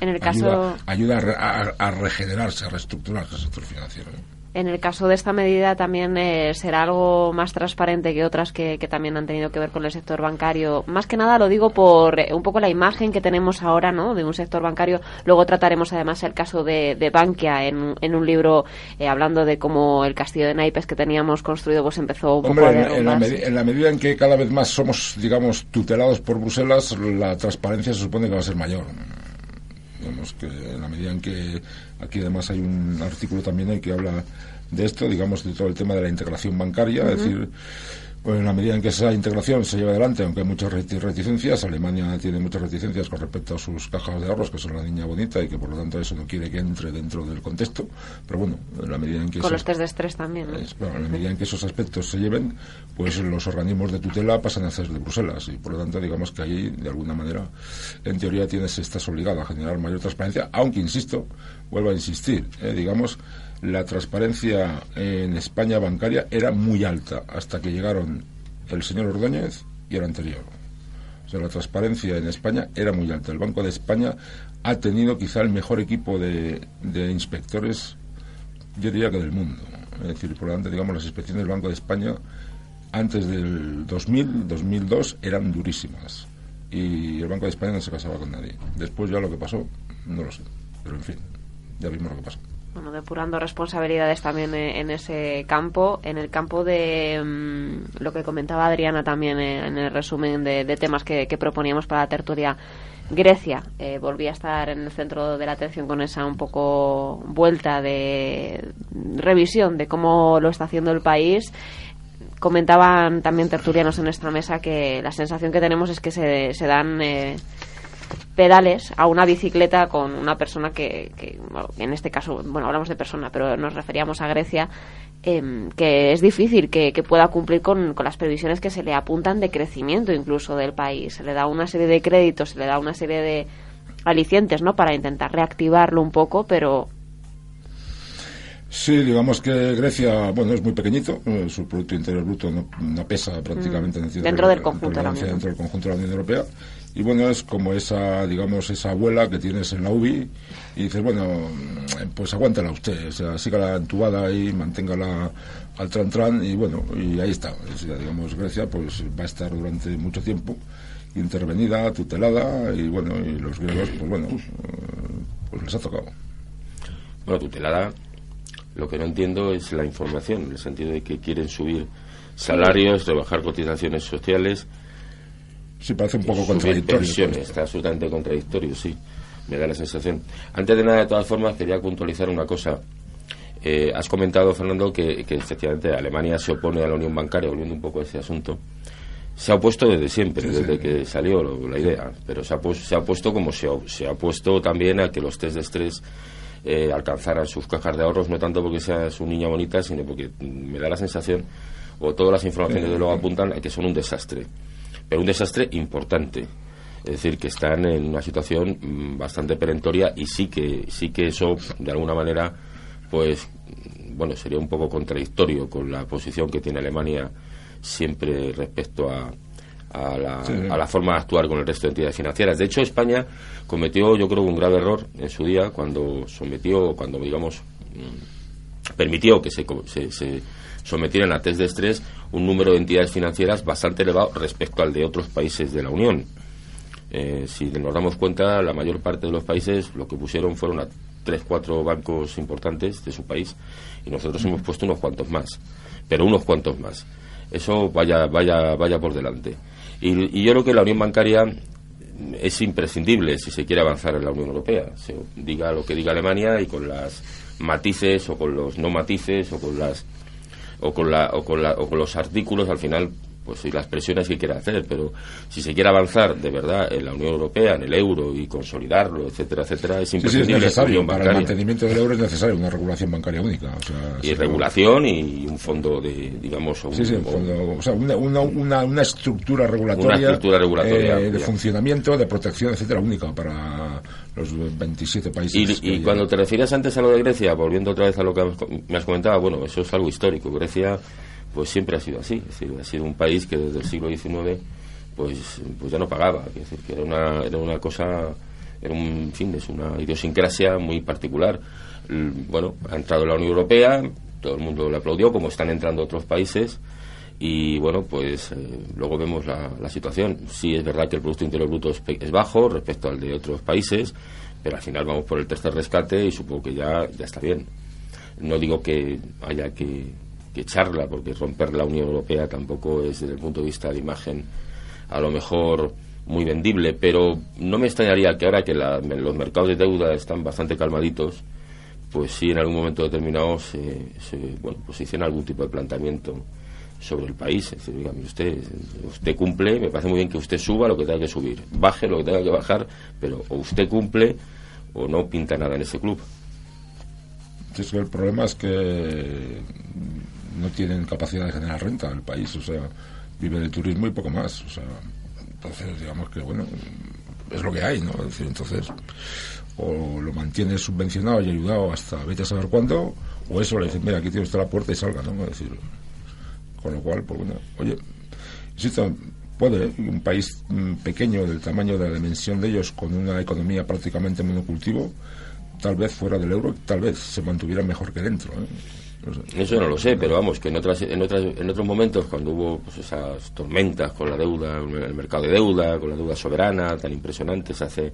En el caso. ayuda, ayuda a, a- a regenerarse a reestructurarse el sector financiero ¿no? En el caso de esta medida también eh, será algo más transparente que otras que, que también han tenido que ver con el sector bancario. Más que nada lo digo por eh, un poco la imagen que tenemos ahora ¿no? de un sector bancario. Luego trataremos además el caso de, de Bankia en, en un libro eh, hablando de cómo el castillo de naipes que teníamos construido pues empezó un Hombre, poco a en, en la en la medida en que cada vez más somos, digamos, tutelados por Bruselas, la transparencia se supone que va a ser mayor. Digamos que en la medida en que aquí además hay un artículo también ahí que habla de esto, digamos, de todo el tema de la integración bancaria, es decir, pues en la medida en que esa integración se lleva adelante, aunque hay muchas reti- reticencias, Alemania tiene muchas reticencias con respecto a sus cajas de ahorros, que son la niña bonita y que por lo tanto eso no quiere que entre dentro del contexto, pero bueno, en la medida en que Con eso- los test de estrés también. ¿no? es, bueno, en la medida en que esos aspectos se lleven, pues los organismos de tutela pasan a ser de Bruselas y por lo tanto digamos que ahí de alguna manera en teoría tienes estás obligado a generar mayor transparencia, aunque insisto, vuelvo a insistir, eh, digamos la transparencia en España bancaria era muy alta hasta que llegaron el señor Ordóñez y el anterior. O sea, la transparencia en España era muy alta. El Banco de España ha tenido quizá el mejor equipo de, de inspectores yo diría que del mundo. Es decir, por lo tanto, digamos, las inspecciones del Banco de España antes del 2000, 2002 eran durísimas. Y el Banco de España no se casaba con nadie. Después ya lo que pasó, no lo sé. Pero en fin, ya vimos lo que pasó. Bueno, depurando responsabilidades también eh, en ese campo. En el campo de mm, lo que comentaba Adriana también eh, en el resumen de, de temas que, que proponíamos para la tertulia. Grecia eh, volvía a estar en el centro de la atención con esa un poco vuelta de revisión de cómo lo está haciendo el país. Comentaban también tertulianos en esta mesa que la sensación que tenemos es que se, se dan eh, pedales a una bicicleta con una persona que, que, bueno, en este caso, bueno, hablamos de persona, pero nos referíamos a Grecia, em, que es difícil que, que pueda cumplir con, con las previsiones que se le apuntan de crecimiento incluso del país. Se le da una serie de créditos, se le da una serie de alicientes, ¿no? Para intentar reactivarlo un poco, pero Sí, digamos que Grecia, bueno, es muy pequeñito, eh, su Producto Interior Bruto no, no pesa prácticamente en el Dentro del conjunto de la Unión. dentro del conjunto de la Unión Europea. Y bueno, es como esa, digamos, esa abuela que tienes en la UBI y dices, bueno, pues aguántala usted, o sea, sígala entubada ahí, manténgala al tran tran y bueno, y ahí está. Digamos, Grecia pues va a estar durante mucho tiempo intervenida, tutelada y bueno, y los griegos, pues bueno, eh, pues les ha tocado. Bueno, tutelada, lo que no entiendo es la información, en el sentido de que quieren subir salarios, rebajar cotizaciones sociales, Sí, parece un poco contradictorio. Está absolutamente contradictorio, sí. Me da la sensación. Antes de nada, de todas formas, quería puntualizar una cosa. Eh, has comentado, Fernando, que, que efectivamente Alemania se opone a la unión bancaria, volviendo un poco a ese asunto. se ha opuesto desde siempre, desde que salió la idea, pero se ha, se ha opuesto como se ha, se ha opuesto también a que los test de estrés eh, alcanzaran sus cajas de ahorros, no tanto porque seas un niña bonita, sino porque me da la sensación, o todas las informaciones de luego apuntan a que son un desastre, pero un desastre importante. Es decir, que están en una situación mm, bastante perentoria y sí que, sí que eso, de alguna manera, pues, bueno, sería un poco contradictorio con la posición que tiene Alemania siempre respecto a, a la, a la, forma de actuar con el resto de entidades financieras. De hecho, España cometió, yo creo, un grave error en su día cuando sometió, cuando, digamos, mm, permitió que se, se, sometieran a test de estrés un número de entidades financieras bastante elevado respecto al de otros países de la Unión. Eh, si nos damos cuenta, la mayor parte de los países lo que pusieron fueron a tres, cuatro bancos importantes de su país y nosotros hemos puesto unos cuantos más, pero unos cuantos más. Eso vaya, vaya, vaya por delante. Y, yo creo que la unión bancaria es imprescindible si se quiere avanzar en la Unión Europea. Se diga lo que diga Alemania y con las matices o con los no matices o con las o con la, o con, la, o con los artículos al final pues y las presiones que quiera hacer, pero si se quiere avanzar de verdad en la Unión Europea, en el euro y consolidarlo, etcétera, etcétera, es imprescindible. necesario, para el mantenimiento del euro es necesario una regulación bancaria única. y regulación y un fondo de, digamos, un, o sea, una, una, una, estructura regulatoria, eh, de funcionamiento, de protección, etcétera, única para los 27 países. Y, cuando te refieres antes a lo de Grecia, volviendo otra vez a lo que me has comentado, bueno, eso es algo histórico. Grecia pues siempre ha sido así. Es decir, ha sido un país que desde el siglo XIX pues, pues ya no pagaba. Es decir, que era una, era una cosa, era un fin, es una idiosincrasia muy particular. Bueno, ha entrado la Unión Europea, todo el mundo le aplaudió, como están entrando otros países. Y bueno, pues eh, luego vemos la, la, situación. Sí es verdad que el Producto Interior Bruto es, es, bajo respecto al de otros países, pero al final vamos por el tercer rescate y supongo que ya, ya está bien. No digo que haya que, echarla, porque romper la Unión Europea tampoco es desde el punto de vista de imagen a lo mejor muy vendible, pero no me extrañaría que ahora que los mercados de deuda están bastante calmaditos, pues sí en algún momento determinado se, bueno, pues se hiciera algún tipo de planteamiento sobre el país. Es decir, usted, usted cumple, me parece muy bien que usted suba lo que tenga que subir, baje lo que tenga que bajar, pero o usted cumple o no pinta nada en ese club. El problema es que no tienen capacidad de generar renta el país, o sea, vive del turismo y poco más, o sea, entonces digamos que bueno, es lo que hay, ¿no? Es decir, entonces o lo mantiene subvencionado y ayudado hasta vete a saber cuándo, o eso le dicen, mira, aquí tiene usted la puerta y salga, ¿no? Es decir, con lo cual, pues bueno, oye, insisto, puede un país mm, pequeño del tamaño de la dimensión de ellos con una economía prácticamente monocultivo tal vez fuera del euro tal vez se mantuviera mejor que dentro ¿eh? Eso no lo sé, pero vamos, que en, otras, en, otras, en otros momentos, cuando hubo pues, esas tormentas con la deuda, el mercado de deuda, con la deuda soberana tan impresionantes hace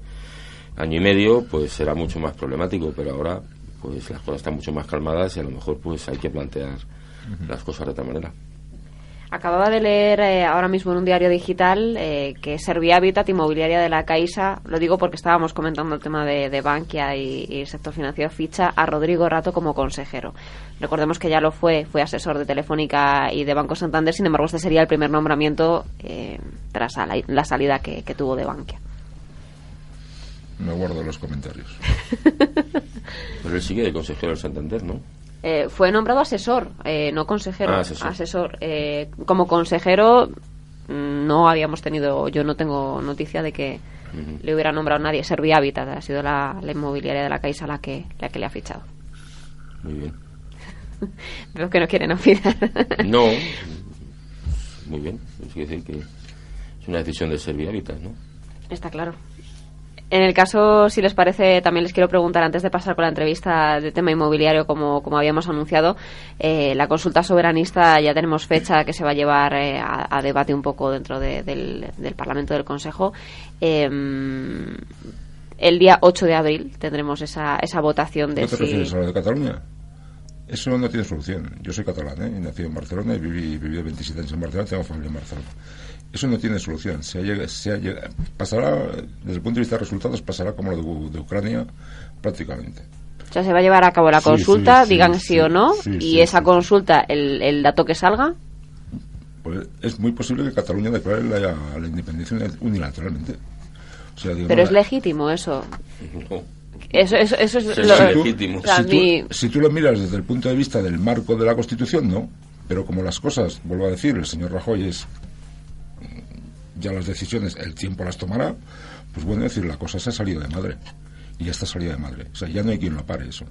año y medio, pues era mucho más problemático, pero ahora pues las cosas están mucho más calmadas y a lo mejor pues hay que plantear las cosas de otra manera. Acababa de leer eh, ahora mismo en un diario digital eh, que Servia Habitat Inmobiliaria de la Caixa, lo digo porque estábamos comentando el tema de, Bankia y, el sector financiero, ficha a Rodrigo Rato como consejero. Recordemos que ya lo fue, fue asesor de Telefónica y de Banco Santander, sin embargo este sería el primer nombramiento eh, tras la, salida que, tuvo de Bankia. Me guardo los comentarios. Pero él sigue de consejero del Santander, ¿no? Eh, fue nombrado asesor, eh, no consejero, ah, asesor. Eh, como consejero mm, no habíamos tenido, yo no tengo noticia de que le hubiera nombrado nadie. Servia Habitat ha sido la, inmobiliaria de la Caixa la que, la que le ha fichado. Muy bien. Veo que no quieren opinar. no, muy bien. quiere decir que es una decisión de Servia Habitat, ¿no? Está claro. En el caso, si les parece, también les quiero preguntar, antes de pasar con la entrevista de tema inmobiliario, como, como habíamos anunciado, eh, la consulta soberanista ya tenemos fecha que se va a llevar eh, a, debate un poco dentro del, Parlamento del Consejo. Em, el día 8 de abril tendremos esa, esa votación de ¿No te refieres a lo de Cataluña? Eso no tiene solución. Yo soy catalán, ¿eh? nací en Barcelona y viví, viví 27 años en Barcelona, tengo familia en Barcelona. Eso no tiene solución. Se pasará, desde el punto de vista de resultados, pasará como lo de, Ucrania prácticamente. O sea, se va a llevar a cabo la consulta, digan sí, o no, y esa consulta, el, el, dato que salga. pues es muy posible que Cataluña declare la, la independencia unilateralmente. O sea, digamos, Pero es legítimo eso. No. Eso, eso, eso es lo- legítimo. o sea, si, tú, si tú lo miras desde el punto de vista del marco de la Constitución, no. Pero como las cosas, vuelvo a decir, el señor Rajoy es. Ya las decisiones, el tiempo las tomará. Pues bueno, decir, la cosa se ha salido de madre. Y ya está salida de madre. O sea, ya no hay quien lo pare eso.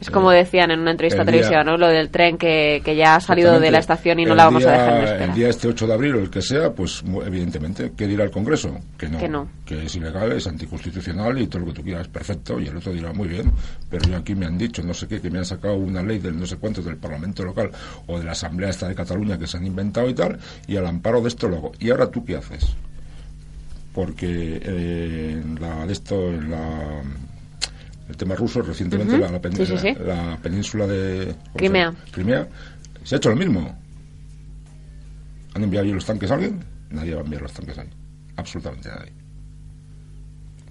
Es como decían en una entrevista televisiva, ¿no? Lo del tren que, que ya ha salido de la estación y no la vamos a dejar en espera. El día este 8 de abril o el que sea, pues evidentemente, ¿qué dirá el Congreso? Que no, Que no. que es ilegal, es anticonstitucional y todo lo que tú quieras, perfecto. Y el otro dirá, muy bien, pero yo aquí me han dicho, no sé qué, que me han sacado una ley del no sé cuánto del Parlamento local o de la Asamblea esta de Cataluña que se han inventado y tal, y al amparo de esto lo hago. ¿Y ahora tú qué haces? Porque eh, en la, de esto, en la el tema ruso recientemente la, la pen- Sí, sí, sí. la- la península de ¿cómo se Crimea. Crimea. Se ha hecho lo mismo. Han enviado ahí los tanques a alguien nadie va a enviar los tanques ahí. Absolutamente nadie.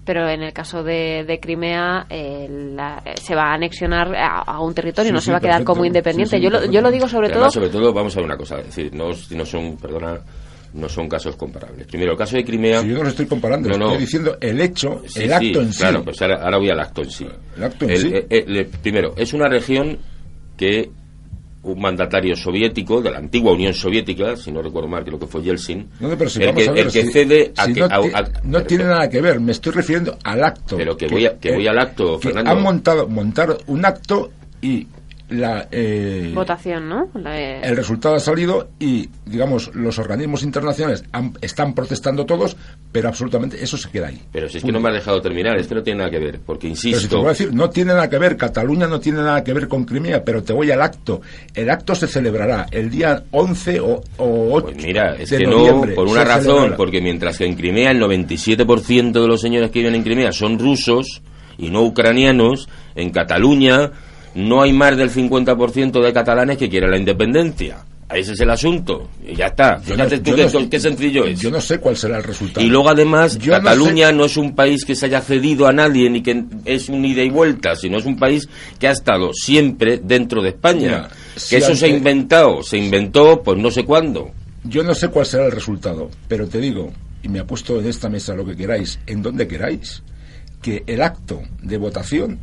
Pero en el caso de, de Crimea eh, la- eh, se va a anexionar a, a un territorio, Sí, no sí, se va a quedar perfecto. como independiente. Sí, sí, yo, lo, yo lo digo sobre además, todo... sobre todo, vamos a ver una cosa, es decir, no, no son, perdona, no son casos comparables. Primero, el caso de Crimea... si yo no lo estoy comparando No, no. estoy diciendo el hecho Sí, el sí, acto en sí Claro, pues ahora, ahora voy al acto en sí. El acto en El- sí. eh, eh, le- primero, es una región que un mandatario soviético de la antigua Unión Soviética, si no recuerdo mal, creo que fue Yeltsin, No, pero si el, que, ver, el que si- cede a si que... no, a- a- no pero- tiene nada que ver, me estoy refiriendo al acto. Pero que voy a- que voy al acto, que Fernando. Han montado, montar un acto y la, eh, Votación, ¿no? La- eh, el resultado ha salido y, digamos, los organismos internacionales han- están protestando todos, pero absolutamente eso se queda ahí. Pero si es que no me has dejado terminar, es que no tiene nada que ver, porque Pero si te insisto... voy a decir, no tiene nada que ver, Cataluña no tiene nada que ver con Crimea, pero te voy al acto. El acto se celebrará el día 11 o, o 8 Pues mira, es de que no, por una razón, celebrará. porque mientras que en Crimea el 97% de los señores que viven en Crimea son rusos y no ucranianos, en Cataluña no hay más del 50% de catalanes que quieren la independencia. Ese es el asunto. Y ya está. No- Fíjate tú qué, no sé- qué sencillo es. Yo no sé cuál será el resultado. Y luego además, Yo no Cataluña sé- no, es un país que se haya cedido a nadie ni que es un ida y vuelta, sino es un país que ha estado siempre dentro de España. Que eso se ha inventado, se inventó pues no sé cuándo. Yo no sé cuál será el resultado, pero te digo, y me apuesto en esta mesa lo que queráis, en donde queráis, que el acto de votación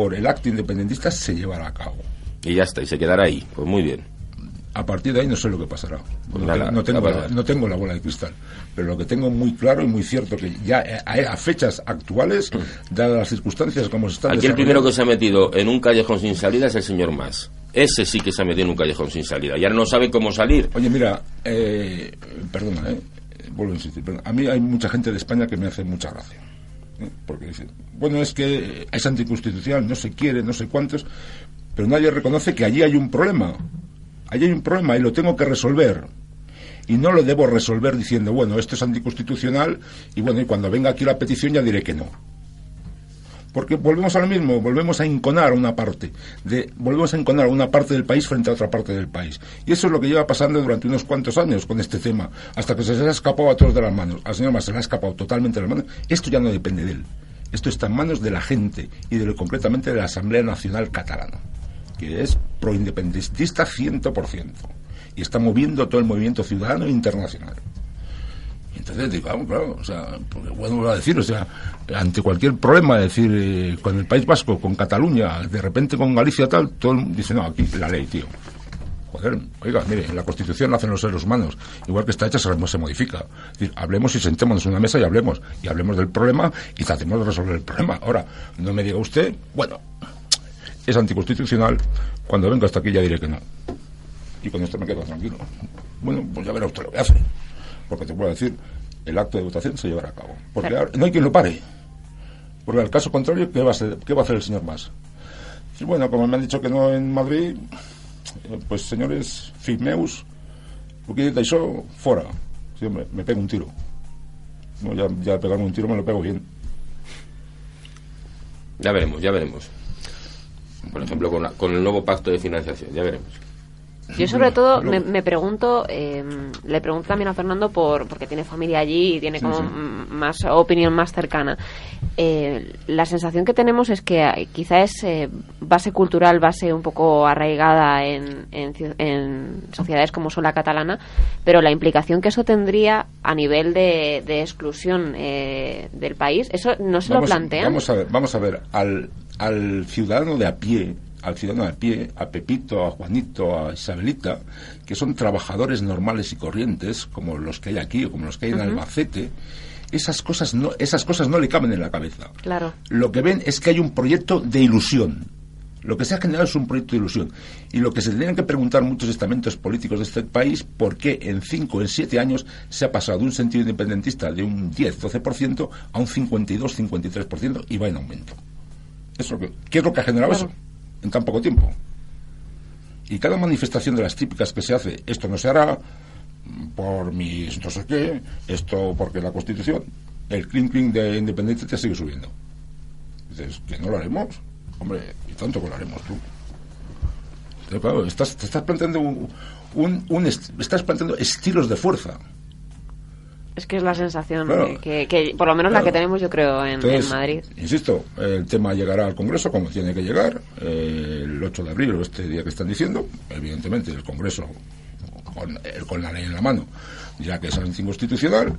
por el acto independentista se llevará a cabo. Y ya está, y se quedará ahí. Pues muy bien. A partir de ahí no sé lo que pasará. Pues no, nada, tengo, no verdad. no tengo la bola de cristal. Pero lo que tengo muy claro y muy cierto que ya a, a fechas actuales, dadas las circunstancias como se están Mm. Aquí el primero que se ha metido en un callejón sin salida es el señor Más. Ese sí que se ha metido en un callejón sin salida. Y ahora no sabe cómo salir. Oye, mira, eh, perdona, eh, vuelvo a insistir. perdona. A mí hay mucha gente de España que me hace mucha gracia. Porque dicen, bueno, es que es anticonstitucional, no se quiere, no sé cuántos, pero nadie reconoce que allí hay un problema. Allí hay un problema y lo tengo que resolver. Y no lo debo resolver diciendo, bueno, esto es anticonstitucional y bueno, y cuando venga aquí la petición ya diré que no. Porque volvemos a lo mismo, volvemos a enconar una parte, de, volvemos a enconar una parte del país frente a otra parte del país. Y eso es lo que lleva pasando durante unos cuantos años con este tema, hasta que se les ha escapado a todos de las manos. Al señor Mas se le ha escapado totalmente de las manos. Esto ya no depende de él. Esto está en manos de la gente y de lo, concretamente de la Asamblea Nacional Catalana, que es proindependentista 100%. Y está moviendo todo el movimiento ciudadano internacional. Entonces digo, ah, claro, o sea, porque va a decir, o sea, ante cualquier problema, es decir, eh, con el País Vasco, con Cataluña, de repente con Galicia tal, todo el mundo dice, no, aquí la ley, tío. Joder, oiga, mire, la Constitución la hacen los seres humanos, igual que está hecha se, se modifica. Es decir, hablemos y sentémonos en una mesa y hablemos, y hablemos del problema y tratemos de resolver el problema. Ahora, no me diga usted, bueno, es anticonstitucional, cuando venga hasta aquí ya diré que no. Y con esto me quedo tranquilo. Bueno, pues ya verá usted lo que hace. Porque te puedo decir, el acto de votación se llevará a cabo. Porque Claro. ahora no hay quien lo pare. Porque al caso contrario, ¿qué va a hacer, qué va a hacer el señor Mas? Y bueno, como me han dicho que no en Madrid, pues señores, Figmeus, porque eso fuera. Sí, hombre, me pego un tiro. No, ya, ya pegarme un tiro me lo pego bien. Ya veremos, ya veremos. Por ejemplo, con, la- con el nuevo pacto de financiación, ya veremos. Yo sobre todo me, me pregunto, eh, le pregunto también a Fernando por porque tiene familia allí y tiene Sí, como sí. más opinión más cercana. Eh, la sensación que tenemos es que eh, quizá es eh, base cultural, base un poco arraigada en, en, en sociedades como son la catalana, pero la implicación que eso tendría a nivel de, de exclusión eh, del país, eso no se lo plantean. Vamos a ver, vamos a ver al, al ciudadano de a pie, al ciudadano de a pie, a Pepito, a Juanito, a Isabelita, que son trabajadores normales y corrientes, como los que hay aquí o como los que hay en Albacete, esas cosas no, esas cosas no le caben en la cabeza. Claro. Lo que ven es que hay un proyecto de ilusión. Lo que se ha generado es un proyecto de ilusión. Y lo que se tendrían que preguntar muchos estamentos políticos de este país, por qué en cinco, en siete años se ha pasado de un sentido independentista de un 10-12% a un 52-53% y va en aumento. Eso ¿Qué es lo que ha generado Claro. eso en tan poco tiempo? Y cada manifestación de las típicas que se hace, esto no se hará por mis no sé qué, esto porque la Constitución, el clink clink de independencia te sigue subiendo. Dices, que no lo haremos. Hombre, y tanto que lo haremos tú. Estás, te estás planteando un, un- un est- estás planteando estilos de fuerza. Es que es la sensación Claro. que, que por lo menos la Claro. que tenemos yo creo en, Entonces, en Madrid. Insisto, el tema llegará al Congreso como tiene que llegar, eh, el 8 de abril o este día que están diciendo. Evidentemente, el Congreso, con, eh, con la ley en la mano, dirá que es anticonstitucional.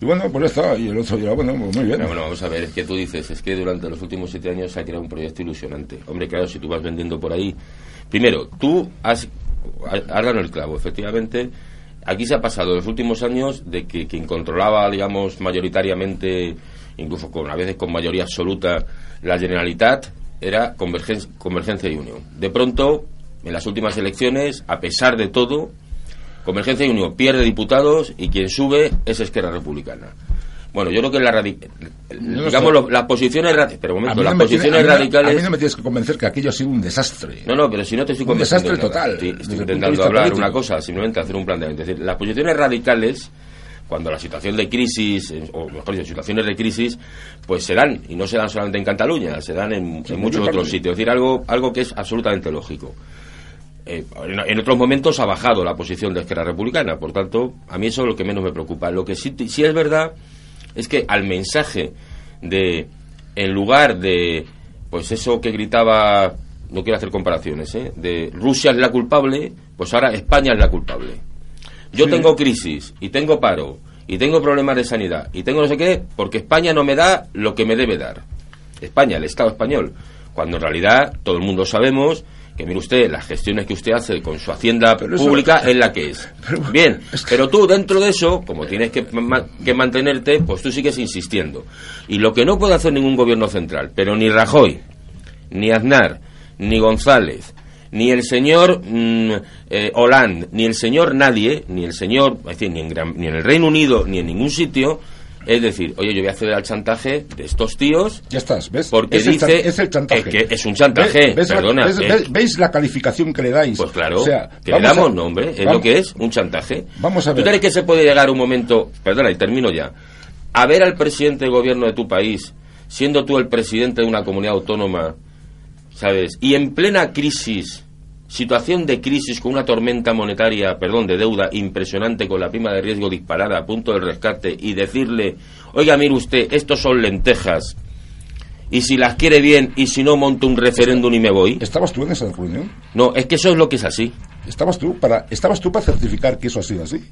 Y bueno, pues está. Y el otro dirá, bueno, pues muy bien. Pero bueno, vamos a ver, es que tú dices, es que durante los últimos siete años se ha creado un proyecto ilusionante. Hombre, claro, si tú vas vendiendo por ahí. Primero, tú has, has el clavo, efectivamente. Aquí se ha pasado en los últimos años de que quien controlaba, digamos, mayoritariamente, incluso con a veces con mayoría absoluta, la Generalitat, era Convergen- Convergencia y Unión. De pronto, en las últimas elecciones, a pesar de todo, Convergencia y Unión pierde diputados y quien sube es Esquerra Republicana. Bueno, yo creo que la no digamos lo- las posiciones pero un momento, no las tiene- posiciones a radicales a mí no me tienes que convencer que aquello ha sido un desastre. no, no, pero si no te estoy Un convenciendo desastre de nada. total, Estoy, intentando hablar político. una cosa, simplemente hacer un planteamiento. Es decir, las posiciones radicales, cuando la situación de crisis, eh, o mejor dicho, situaciones de crisis, pues se dan, y no se dan solamente en Cataluña, se dan en, Sí, en en muchos otros sitios. Es decir, algo, algo que es absolutamente lógico. Eh, en, en otros momentos ha bajado la posición de Esquerra Republicana, por tanto, a mí eso es lo que menos me preocupa. Lo que sí, sí es verdad es que al mensaje de, en lugar de, pues eso que gritaba, no quiero hacer comparaciones, ¿eh? de Rusia es la culpable, pues ahora España es la culpable. Yo Sí. tengo crisis y tengo paro y tengo problemas de sanidad y tengo no sé qué porque España no me da lo que me debe dar. España, el Estado español. Cuando en realidad todo el mundo sabemos que, mire usted, las gestiones que usted hace con su hacienda Pero eso- pública es la que es. Pero- Bien, es que- pero tú dentro de eso, como tienes que, ma- que mantenerte, pues tú sigues insistiendo. Y lo que no puede hacer ningún gobierno central, pero ni Rajoy, ni Aznar, ni González, ni el señor mm, eh, Hollande, ni el señor nadie, ni el señor, es decir, ni en, Gran- ni en el Reino Unido, ni en ningún sitio, es decir, oye, yo voy a acceder al chantaje de estos tíos Ya estás, ¿ves? Porque es el dice- chan- es el chantaje. es que es un chantaje, ¿Ves, ves la- perdona, ves- eh. ¿Veis la calificación que le dais? Pues claro, O sea, que le damos a- nombre, es vamos- lo que es, un chantaje. Vamos a ¿Tú ver. crees que se puede llegar un momento, perdona, y termino ya, a ver al presidente de gobierno de tu país, siendo tú el presidente de una comunidad autónoma, ¿sabes? Y en plena crisis, situación de crisis con una tormenta monetaria, perdón, de deuda impresionante con la prima de riesgo disparada a punto del rescate y decirle, oiga, mire usted, estos son lentejas. Y si las quiere bien y si no monto un referéndum y me voy. ¿Estabas tú en esa reunión? No, es que eso es lo que es así. ¿Estabas tú para, estabas tú para certificar que eso ha sido así?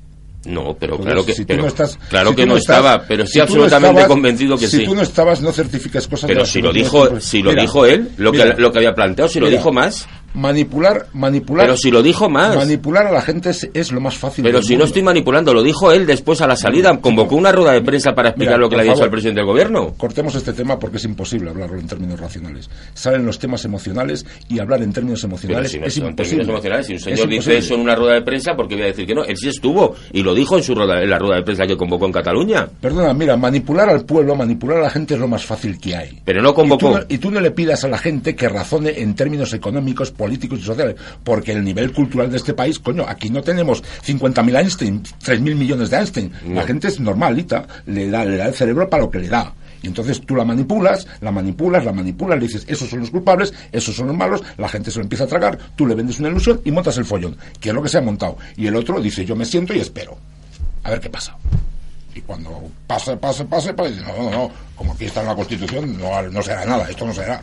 No, pero claro que, si pero- no estás- claro si que no, estás- estaba, pero si estoy no absolutamente estabas- convencido que si sí. tú no estabas, no certificas cosas. Pero si lo dijo, si lo Mira, dijo él, lo mira, que lo que había planteado, si lo dijo más, Manipular, manipular. pero si lo dijo más. Manipular a la gente es, es lo más fácil. Pero si no estoy manipulando, lo dijo él después a la salida, convocó una rueda de prensa para explicar Mira, lo que le había dicho al presidente del gobierno. Cortemos este tema porque es imposible hablarlo en términos racionales. Salen los temas emocionales y hablar en términos emocionales si no es imposible. emocionales, si un Es señor dice eso en una rueda de prensa, ¿por qué voy a decir que no? Él sí estuvo y lo dijo en su rueda, en la rueda de prensa que convocó en Cataluña. Perdona, mira, manipular al pueblo, manipular a la gente es lo más fácil que hay. Pero no Y tú convocó. no, y tú no le pidas a la gente que razone en términos económicos, políticos y sociales, porque el nivel cultural de este país, coño, aquí no tenemos 50.000 Einstein, 3.000 millones de Einstein. La gente es normalita, le da, le da el cerebro para lo que le da. Y entonces tú la manipulas, la manipulas, la manipulas, le dices, esos son los culpables, esos son los malos, la gente se lo empieza a tragar, tú le vendes una ilusión y montas el follón, que es lo que se ha montado. Y el otro dice, yo me siento y espero. A ver qué pasa. Y cuando pase, pase, pase, pase, no, no, no, como aquí está en la Constitución, no, no será nada, esto no será.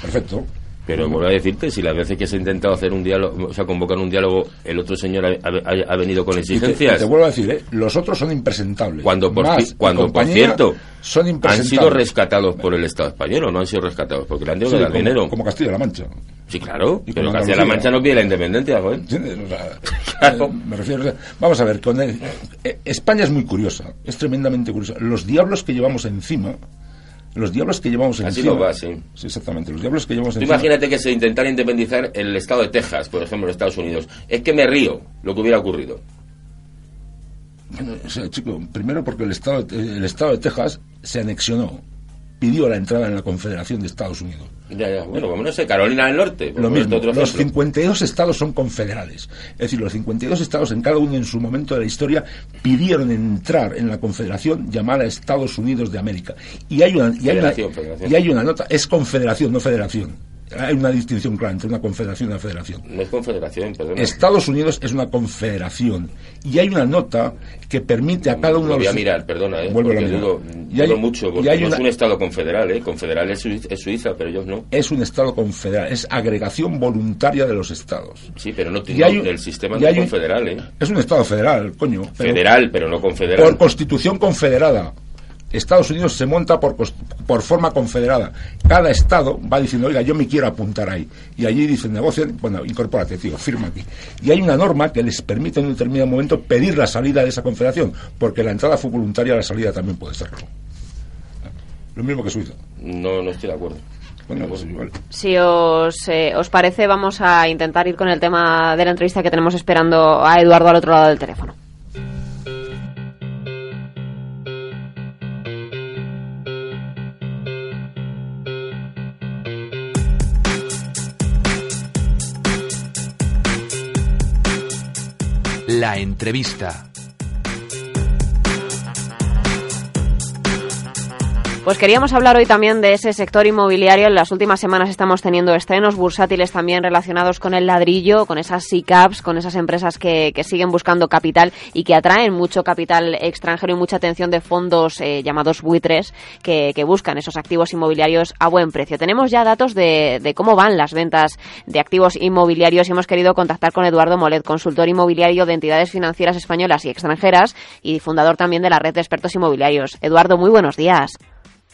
Perfecto. Pero vuelvo a decirte, si las veces que se ha intentado hacer un diálogo, o sea, convocar un diálogo, el otro señor ha, venido con exigencias. te, vuelvo a decir, ¿eh? los otros son impresentables. Cuando, por, cuando por cierto, son han sido rescatados por el Estado español o no han sido rescatados, porque le han dado dinero. Como Castilla-La Mancha. Sí, claro, pero Castilla-La Mancha no pide la independencia, joder. claro. Me refiero, vamos a ver, con eh, España es muy curiosa, es tremendamente curiosa. Los diablos que llevamos encima los diablos que llevamos Así encima. lo va, sí. Sí, exactamente. Los diablos que llevamos Tú Imagínate que se intentara independizar el estado de Texas, por ejemplo, en Estados Unidos. Es que me río lo que hubiera ocurrido. Bueno, o sea, chico, primero porque el estado, el estado de Texas se anexionó pidió la entrada en la Confederación de Estados Unidos. Ya, ya. Bueno, como no sé, Carolina del Norte. Lo mismo, los 52 estados son confederales. Es decir, los 52 estados, en cada uno en su momento de la historia, pidieron entrar en la Confederación llamada Estados Unidos de América. Y hay una, y hay una, y hay una nota, es confederación, no federación hay una distinción clara entre una confederación y una federación. No es confederación, perdón. Estados Unidos es una confederación y hay una nota que permite a cada uno Lo voy a mirar, perdona, eh, Vuelvo a mirar. Dudo, mucho, porque no es un Estado confederal, ¿eh? Confederal es, Suiza, pero ellos no. Es un Estado confederal, es agregación voluntaria de los Estados. Sí, pero no tiene el sistema no confederal, ¿eh? Es un Estado federal, coño. federal, pero no confederal. Por constitución confederada. Estados Unidos se monta por, por forma confederada. Cada estado va diciendo, oiga, yo me quiero apuntar ahí. Y allí dicen, negocio, bueno, incorpórate, tío, firma aquí. Y hay una norma que les permite en un determinado momento pedir la salida de esa confederación, porque la entrada fue voluntaria, la salida también puede serlo. Lo mismo que Suiza. No, no estoy de acuerdo. Bueno, pues Si os, eh, os parece, vamos a intentar ir con el tema de la entrevista que tenemos esperando a Eduardo al otro lado del teléfono. La entrevista. Pues queríamos hablar hoy también de ese sector inmobiliario. En las últimas semanas estamos teniendo estrenos bursátiles también relacionados con el ladrillo, con esas SICAPs, con esas empresas que, siguen buscando capital y que atraen mucho capital extranjero y mucha atención de fondos eh, llamados buitres que, buscan esos activos inmobiliarios a buen precio. Tenemos ya datos de, de, cómo van las ventas de activos inmobiliarios y hemos querido contactar con Eduardo Molet, consultor inmobiliario de entidades financieras españolas y extranjeras y fundador también de la red de expertos inmobiliarios. Eduardo, muy buenos días.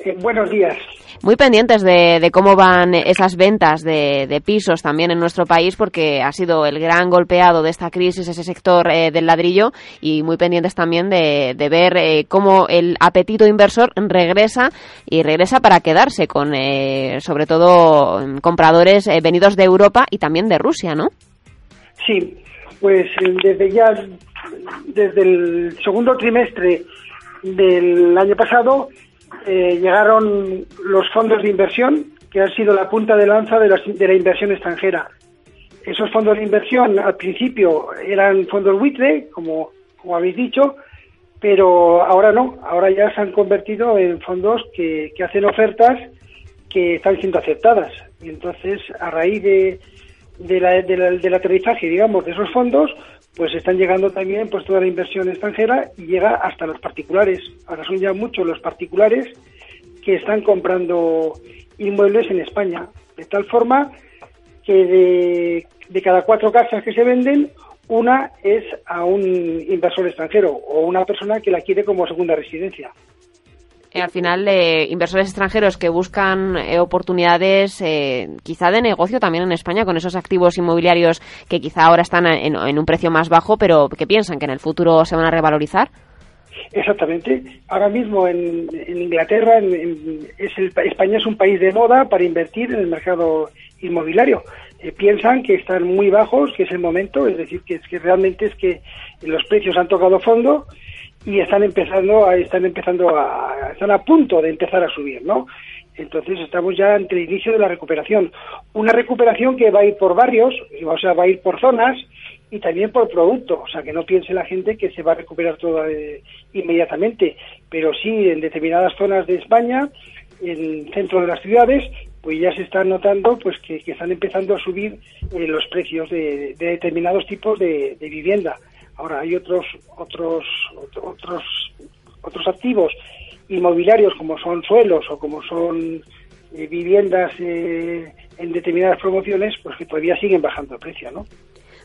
Eh, buenos días. Muy pendientes de, cómo van esas ventas de, pisos también en nuestro país, porque ha sido el gran golpeado de esta crisis ese sector eh, del ladrillo, y muy pendientes también de, ver eh, cómo el apetito inversor regresa y regresa para quedarse con, sobre todo, compradores venidos de Europa y también de Rusia, ¿no? Sí, pues desde ya, desde el segundo trimestre del año pasado, eh, llegaron los fondos de inversión, que han sido la punta de lanza de la, inversión extranjera. Esos fondos de inversión al principio eran fondos buitre, como, como habéis dicho, pero ahora no, ahora ya se han convertido en fondos que, hacen ofertas que están siendo aceptadas. Y entonces, a raíz de, la, del aterrizaje, digamos, de esos fondos, pues están llegando también pues toda la inversión extranjera y llega hasta los particulares. Ahora son ya muchos los particulares que están comprando inmuebles en España, de tal forma que de, de cada cuatro casas que se venden, una es a un inversor extranjero o una persona que la quiere como segunda residencia. Eh, al final de inversores extranjeros que buscan eh, oportunidades eh, quizá de negocio también en España con esos activos inmobiliarios que quizá ahora están en, un precio más bajo, pero que piensan que en el futuro se van a revalorizar. Exactamente. Ahora mismo en, Inglaterra es España es un país de moda para invertir en el mercado inmobiliario. piensan que están muy bajos, que es el momento, es decir, que, que realmente es que los precios han tocado fondo y están empezando están empezando a, están a punto de empezar a subir, ¿no? Entonces estamos ya ante el inicio de la recuperación. Una recuperación que va a ir por barrios, o sea, va a ir por zonas y también por producto, o sea, que no piense la gente que se va a recuperar todo eh, inmediatamente, pero sí en determinadas zonas de España, en el centro de las ciudades, pues ya se está notando pues que, están empezando a subir eh, los precios de, determinados tipos de, vivienda. Ahora hay otros otros otros otros activos inmobiliarios como son suelos o como son eh, viviendas en determinadas promociones, pues que todavía siguen bajando el precio, ¿no?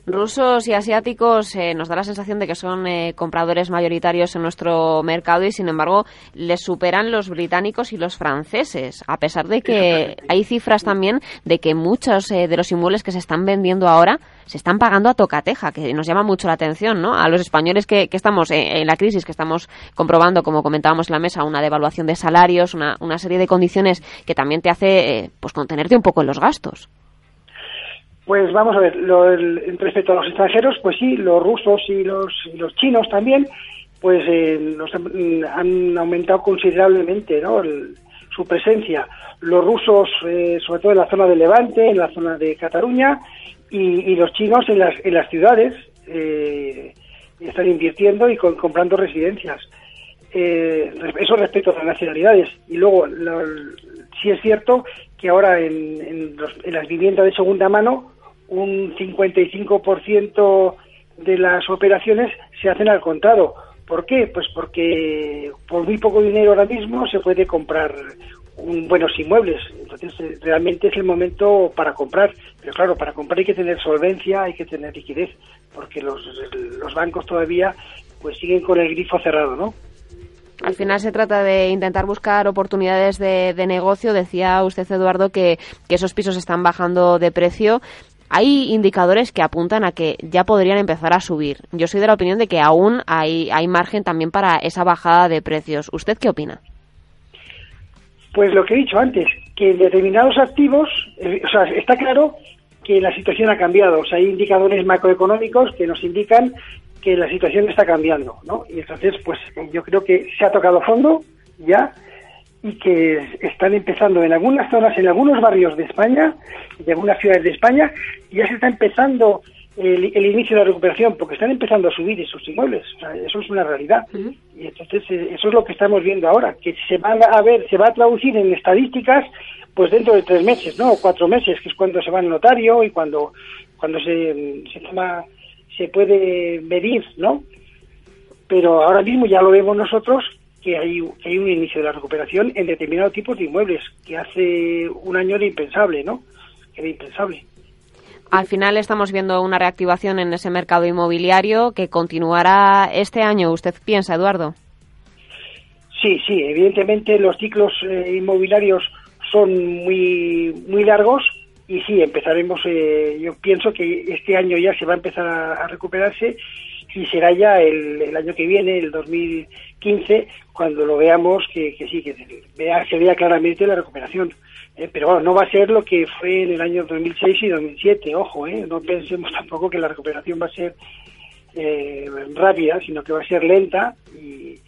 rusos y asiáticos eh, nos da la sensación de que son eh, compradores mayoritarios en nuestro mercado y sin embargo les superan los británicos y los franceses, a pesar de que hay cifras también de que muchos eh, de los inmuebles que se están vendiendo ahora se están pagando a tocateja, que nos llama mucho la atención, ¿no? A los españoles que, estamos en la crisis, que estamos comprobando, como comentábamos en la mesa, una devaluación de salarios, una, una serie de condiciones que también te hace pues contenerte un poco en los gastos. Pues vamos a ver, lo, respecto a los extranjeros, pues sí, los rusos y los, los chinos también, pues eh, han aumentado considerablemente ¿no? su presencia. Los rusos, eh, sobre todo en la zona de Levante, en la zona de Cataluña, y, los chinos en las, en las ciudades, eh, están invirtiendo y comprando residencias. eso respecto a las nacionalidades. Y luego, sí es cierto que ahora en, en las viviendas de segunda mano un 55% de las operaciones se hacen al contado. ¿Por qué? Pues porque por muy poco dinero ahora mismo se puede comprar buenos inmuebles. Entonces, eh, realmente es el momento para comprar. Pero claro, para comprar hay que tener solvencia, hay que tener liquidez, porque los, los bancos todavía pues siguen con el grifo cerrado, ¿no? Al final se trata de intentar buscar oportunidades de, de negocio. Decía usted, Eduardo, que, que, esos pisos están bajando de precio hay indicadores que apuntan a que ya podrían empezar a subir. Yo soy de la opinión de que aún hay, hay margen también para esa bajada de precios. ¿Usted qué opina? Pues lo que he dicho antes, que en determinados activos, eh, o sea, está claro que la situación ha cambiado. O sea, hay indicadores macroeconómicos que nos indican que la situación está cambiando, ¿no? Y entonces, pues yo creo que se ha tocado fondo ya y que están empezando en algunas zonas, en algunos barrios de España, en algunas ciudades de España, ya se está empezando el, inicio de la recuperación, porque están empezando a subir esos inmuebles. eso es una realidad. Y entonces eh, eso es lo que estamos viendo ahora, que se van a ver, se va a traducir en estadísticas, pues dentro de tres meses, ¿no? O cuatro meses, que es cuando se va al notario y cuando, cuando se, se toma, se puede medir, ¿no? Pero ahora mismo ya lo vemos nosotros que hay, hay un inicio de la recuperación en determinados tipos de inmuebles, que hace un año era impensable, ¿no? Era impensable. Al final estamos viendo una reactivación en ese mercado inmobiliario que continuará este año, ¿usted piensa, Eduardo? Sí, sí, evidentemente los ciclos eh, inmobiliarios son muy, muy largos y sí, empezaremos, eh, yo pienso que este año ya se va a empezar a recuperarse y será ya el, año que viene, el 2015, cuando lo veamos que, sí, que vea, se vea claramente la recuperación. Eh, pero bueno, no va a ser lo que fue en el año 2006 y 2007, ojo, eh, no pensemos tampoco que la recuperación va a ser eh, rápida, sino que va a ser lenta y,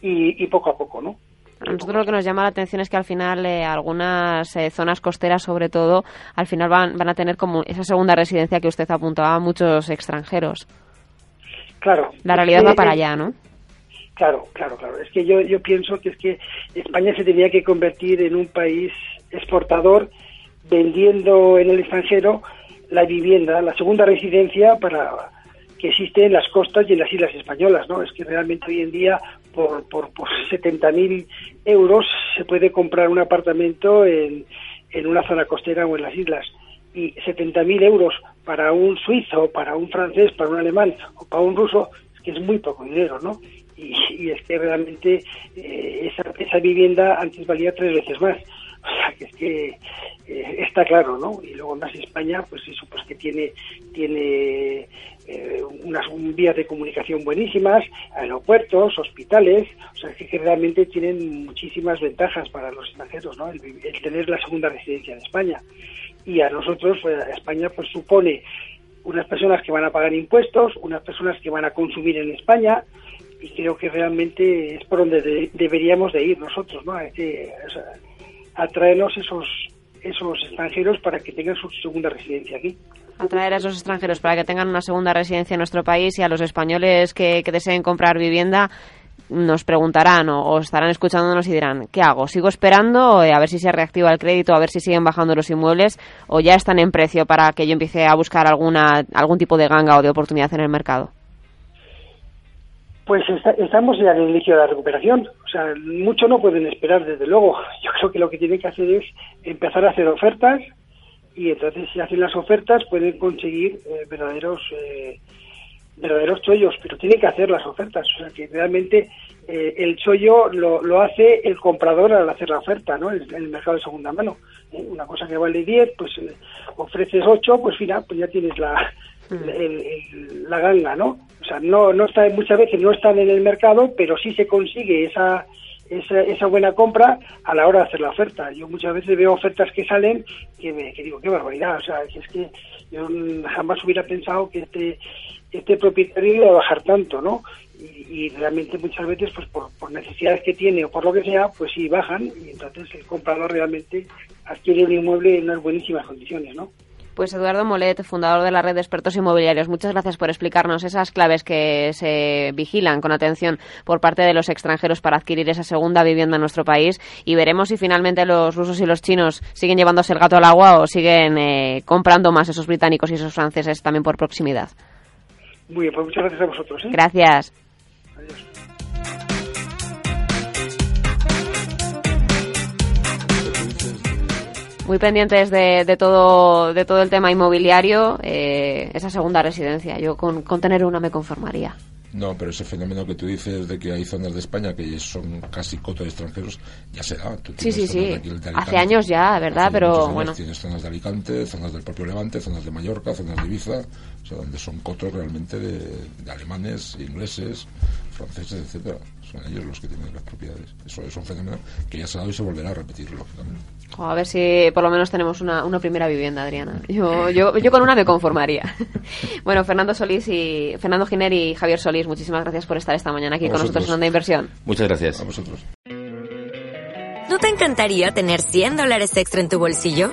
y, poco a poco, ¿no? A nosotros lo que nos llama la atención es que al final algunas zonas costeras, sobre todo, al final van, van a tener como esa segunda residencia que usted apuntaba a muchos extranjeros. Claro. La realidad va para allá, ¿no? Claro, claro, claro. Es que yo, yo pienso que es que España se tenía que convertir en un país exportador vendiendo en el extranjero la vivienda, la segunda residencia para que existe en las costas y en las islas españolas, ¿no? Es que realmente hoy en día por, por, por 70.000 euros se puede comprar un apartamento en, en una zona costera o en las islas y 70.000 euros para un suizo, para un francés, para un alemán o para un ruso, es que es muy poco dinero, ¿no? Y, es que realmente eh, esa, esa vivienda antes valía tres veces más. Que es que eh, está claro, ¿no? Y luego más España, pues eso, pues que tiene, tiene eh, unas vías de comunicación buenísimas, aeropuertos, hospitales, o sea, que, realmente tienen muchísimas ventajas para los extranjeros, ¿no? el tener la segunda residencia en España y a nosotros, pues, España, pues supone unas personas que van a pagar impuestos, unas personas que van a consumir en España y creo que realmente es por donde deberíamos de ir nosotros, ¿no? A, traernos esos esos extranjeros para que tengan su segunda residencia aquí. atraer a esos extranjeros para que tengan una segunda residencia en nuestro país y a los españoles que, que deseen comprar vivienda nos preguntarán o, estarán escuchándonos y dirán, ¿qué hago? ¿Sigo esperando eh, a ver si se reactiva el crédito, a ver si siguen bajando los inmuebles o ya están en precio para que yo empiece a buscar alguna, algún tipo de ganga o de oportunidad en el mercado? Pues estamos ya en el inicio de la recuperación. O sea, mucho no pueden esperar, desde luego. Yo creo que lo que tienen que hacer es empezar a hacer ofertas y entonces si hacen las ofertas pueden conseguir eh, verdaderos eh, verdaderos chollos, pero tienen que hacer las ofertas. O sea, que realmente eh, el chollo lo, lo, hace el comprador al hacer la oferta, ¿no? En, el mercado de segunda mano. ¿eh? Una cosa que vale 10, pues ofreces 8, pues final, pues ya tienes la, mm. la ganga, ¿no? O sea, no, no está, muchas veces no están en el mercado, pero sí se consigue esa, esa, esa, buena compra a la hora de hacer la oferta. Yo muchas veces veo ofertas que salen que, me, que digo, qué barbaridad, o sea, es que yo jamás hubiera pensado que este este propietario iba a bajar tanto, ¿no? Y, realmente muchas veces, pues por, necesidades que tiene o por lo que sea, pues sí bajan y entonces el comprador realmente adquiere un inmueble en unas buenísimas condiciones, ¿no? Pues Eduardo Molet, fundador de la red de expertos inmobiliarios, muchas gracias por explicarnos esas claves que se vigilan con atención por parte de los extranjeros para adquirir esa segunda vivienda en nuestro país y veremos si finalmente los rusos y los chinos siguen llevándose el gato al agua o siguen eh, comprando más esos británicos y esos franceses también por proximidad. Muy bien, pues muchas gracias a vosotros. ¿eh? Gracias. Muy pendientes de, de, todo, de todo el tema inmobiliario, eh, esa segunda residencia. Yo con, con tener una me conformaría. No, pero ese fenómeno que tú dices de que hay zonas de España que son casi cotos de extranjeros, ya se da. sí, sí, sí. Hace años ya, ¿verdad? pero bueno. Tienes zonas de Alicante, zonas del propio Levante, zonas de Mallorca, zonas de Ibiza, o sea, donde son cotos realmente de, alemanes, ingleses, franceses, etcétera. Son ellos los que tienen las propiedades. Eso es un fenómeno que ya se ha dado y se volverá a repetir, lógicamente. a ver si por lo menos tenemos una, una primera vivienda, Adriana. Yo, yo, yo con una me conformaría. bueno, Fernando Solís y Fernando Giner y Javier Solís, muchísimas gracias por estar esta mañana aquí con nosotros en Onda Inversión. Muchas gracias. A vosotros. ¿No te encantaría tener 100 dólares extra en tu bolsillo?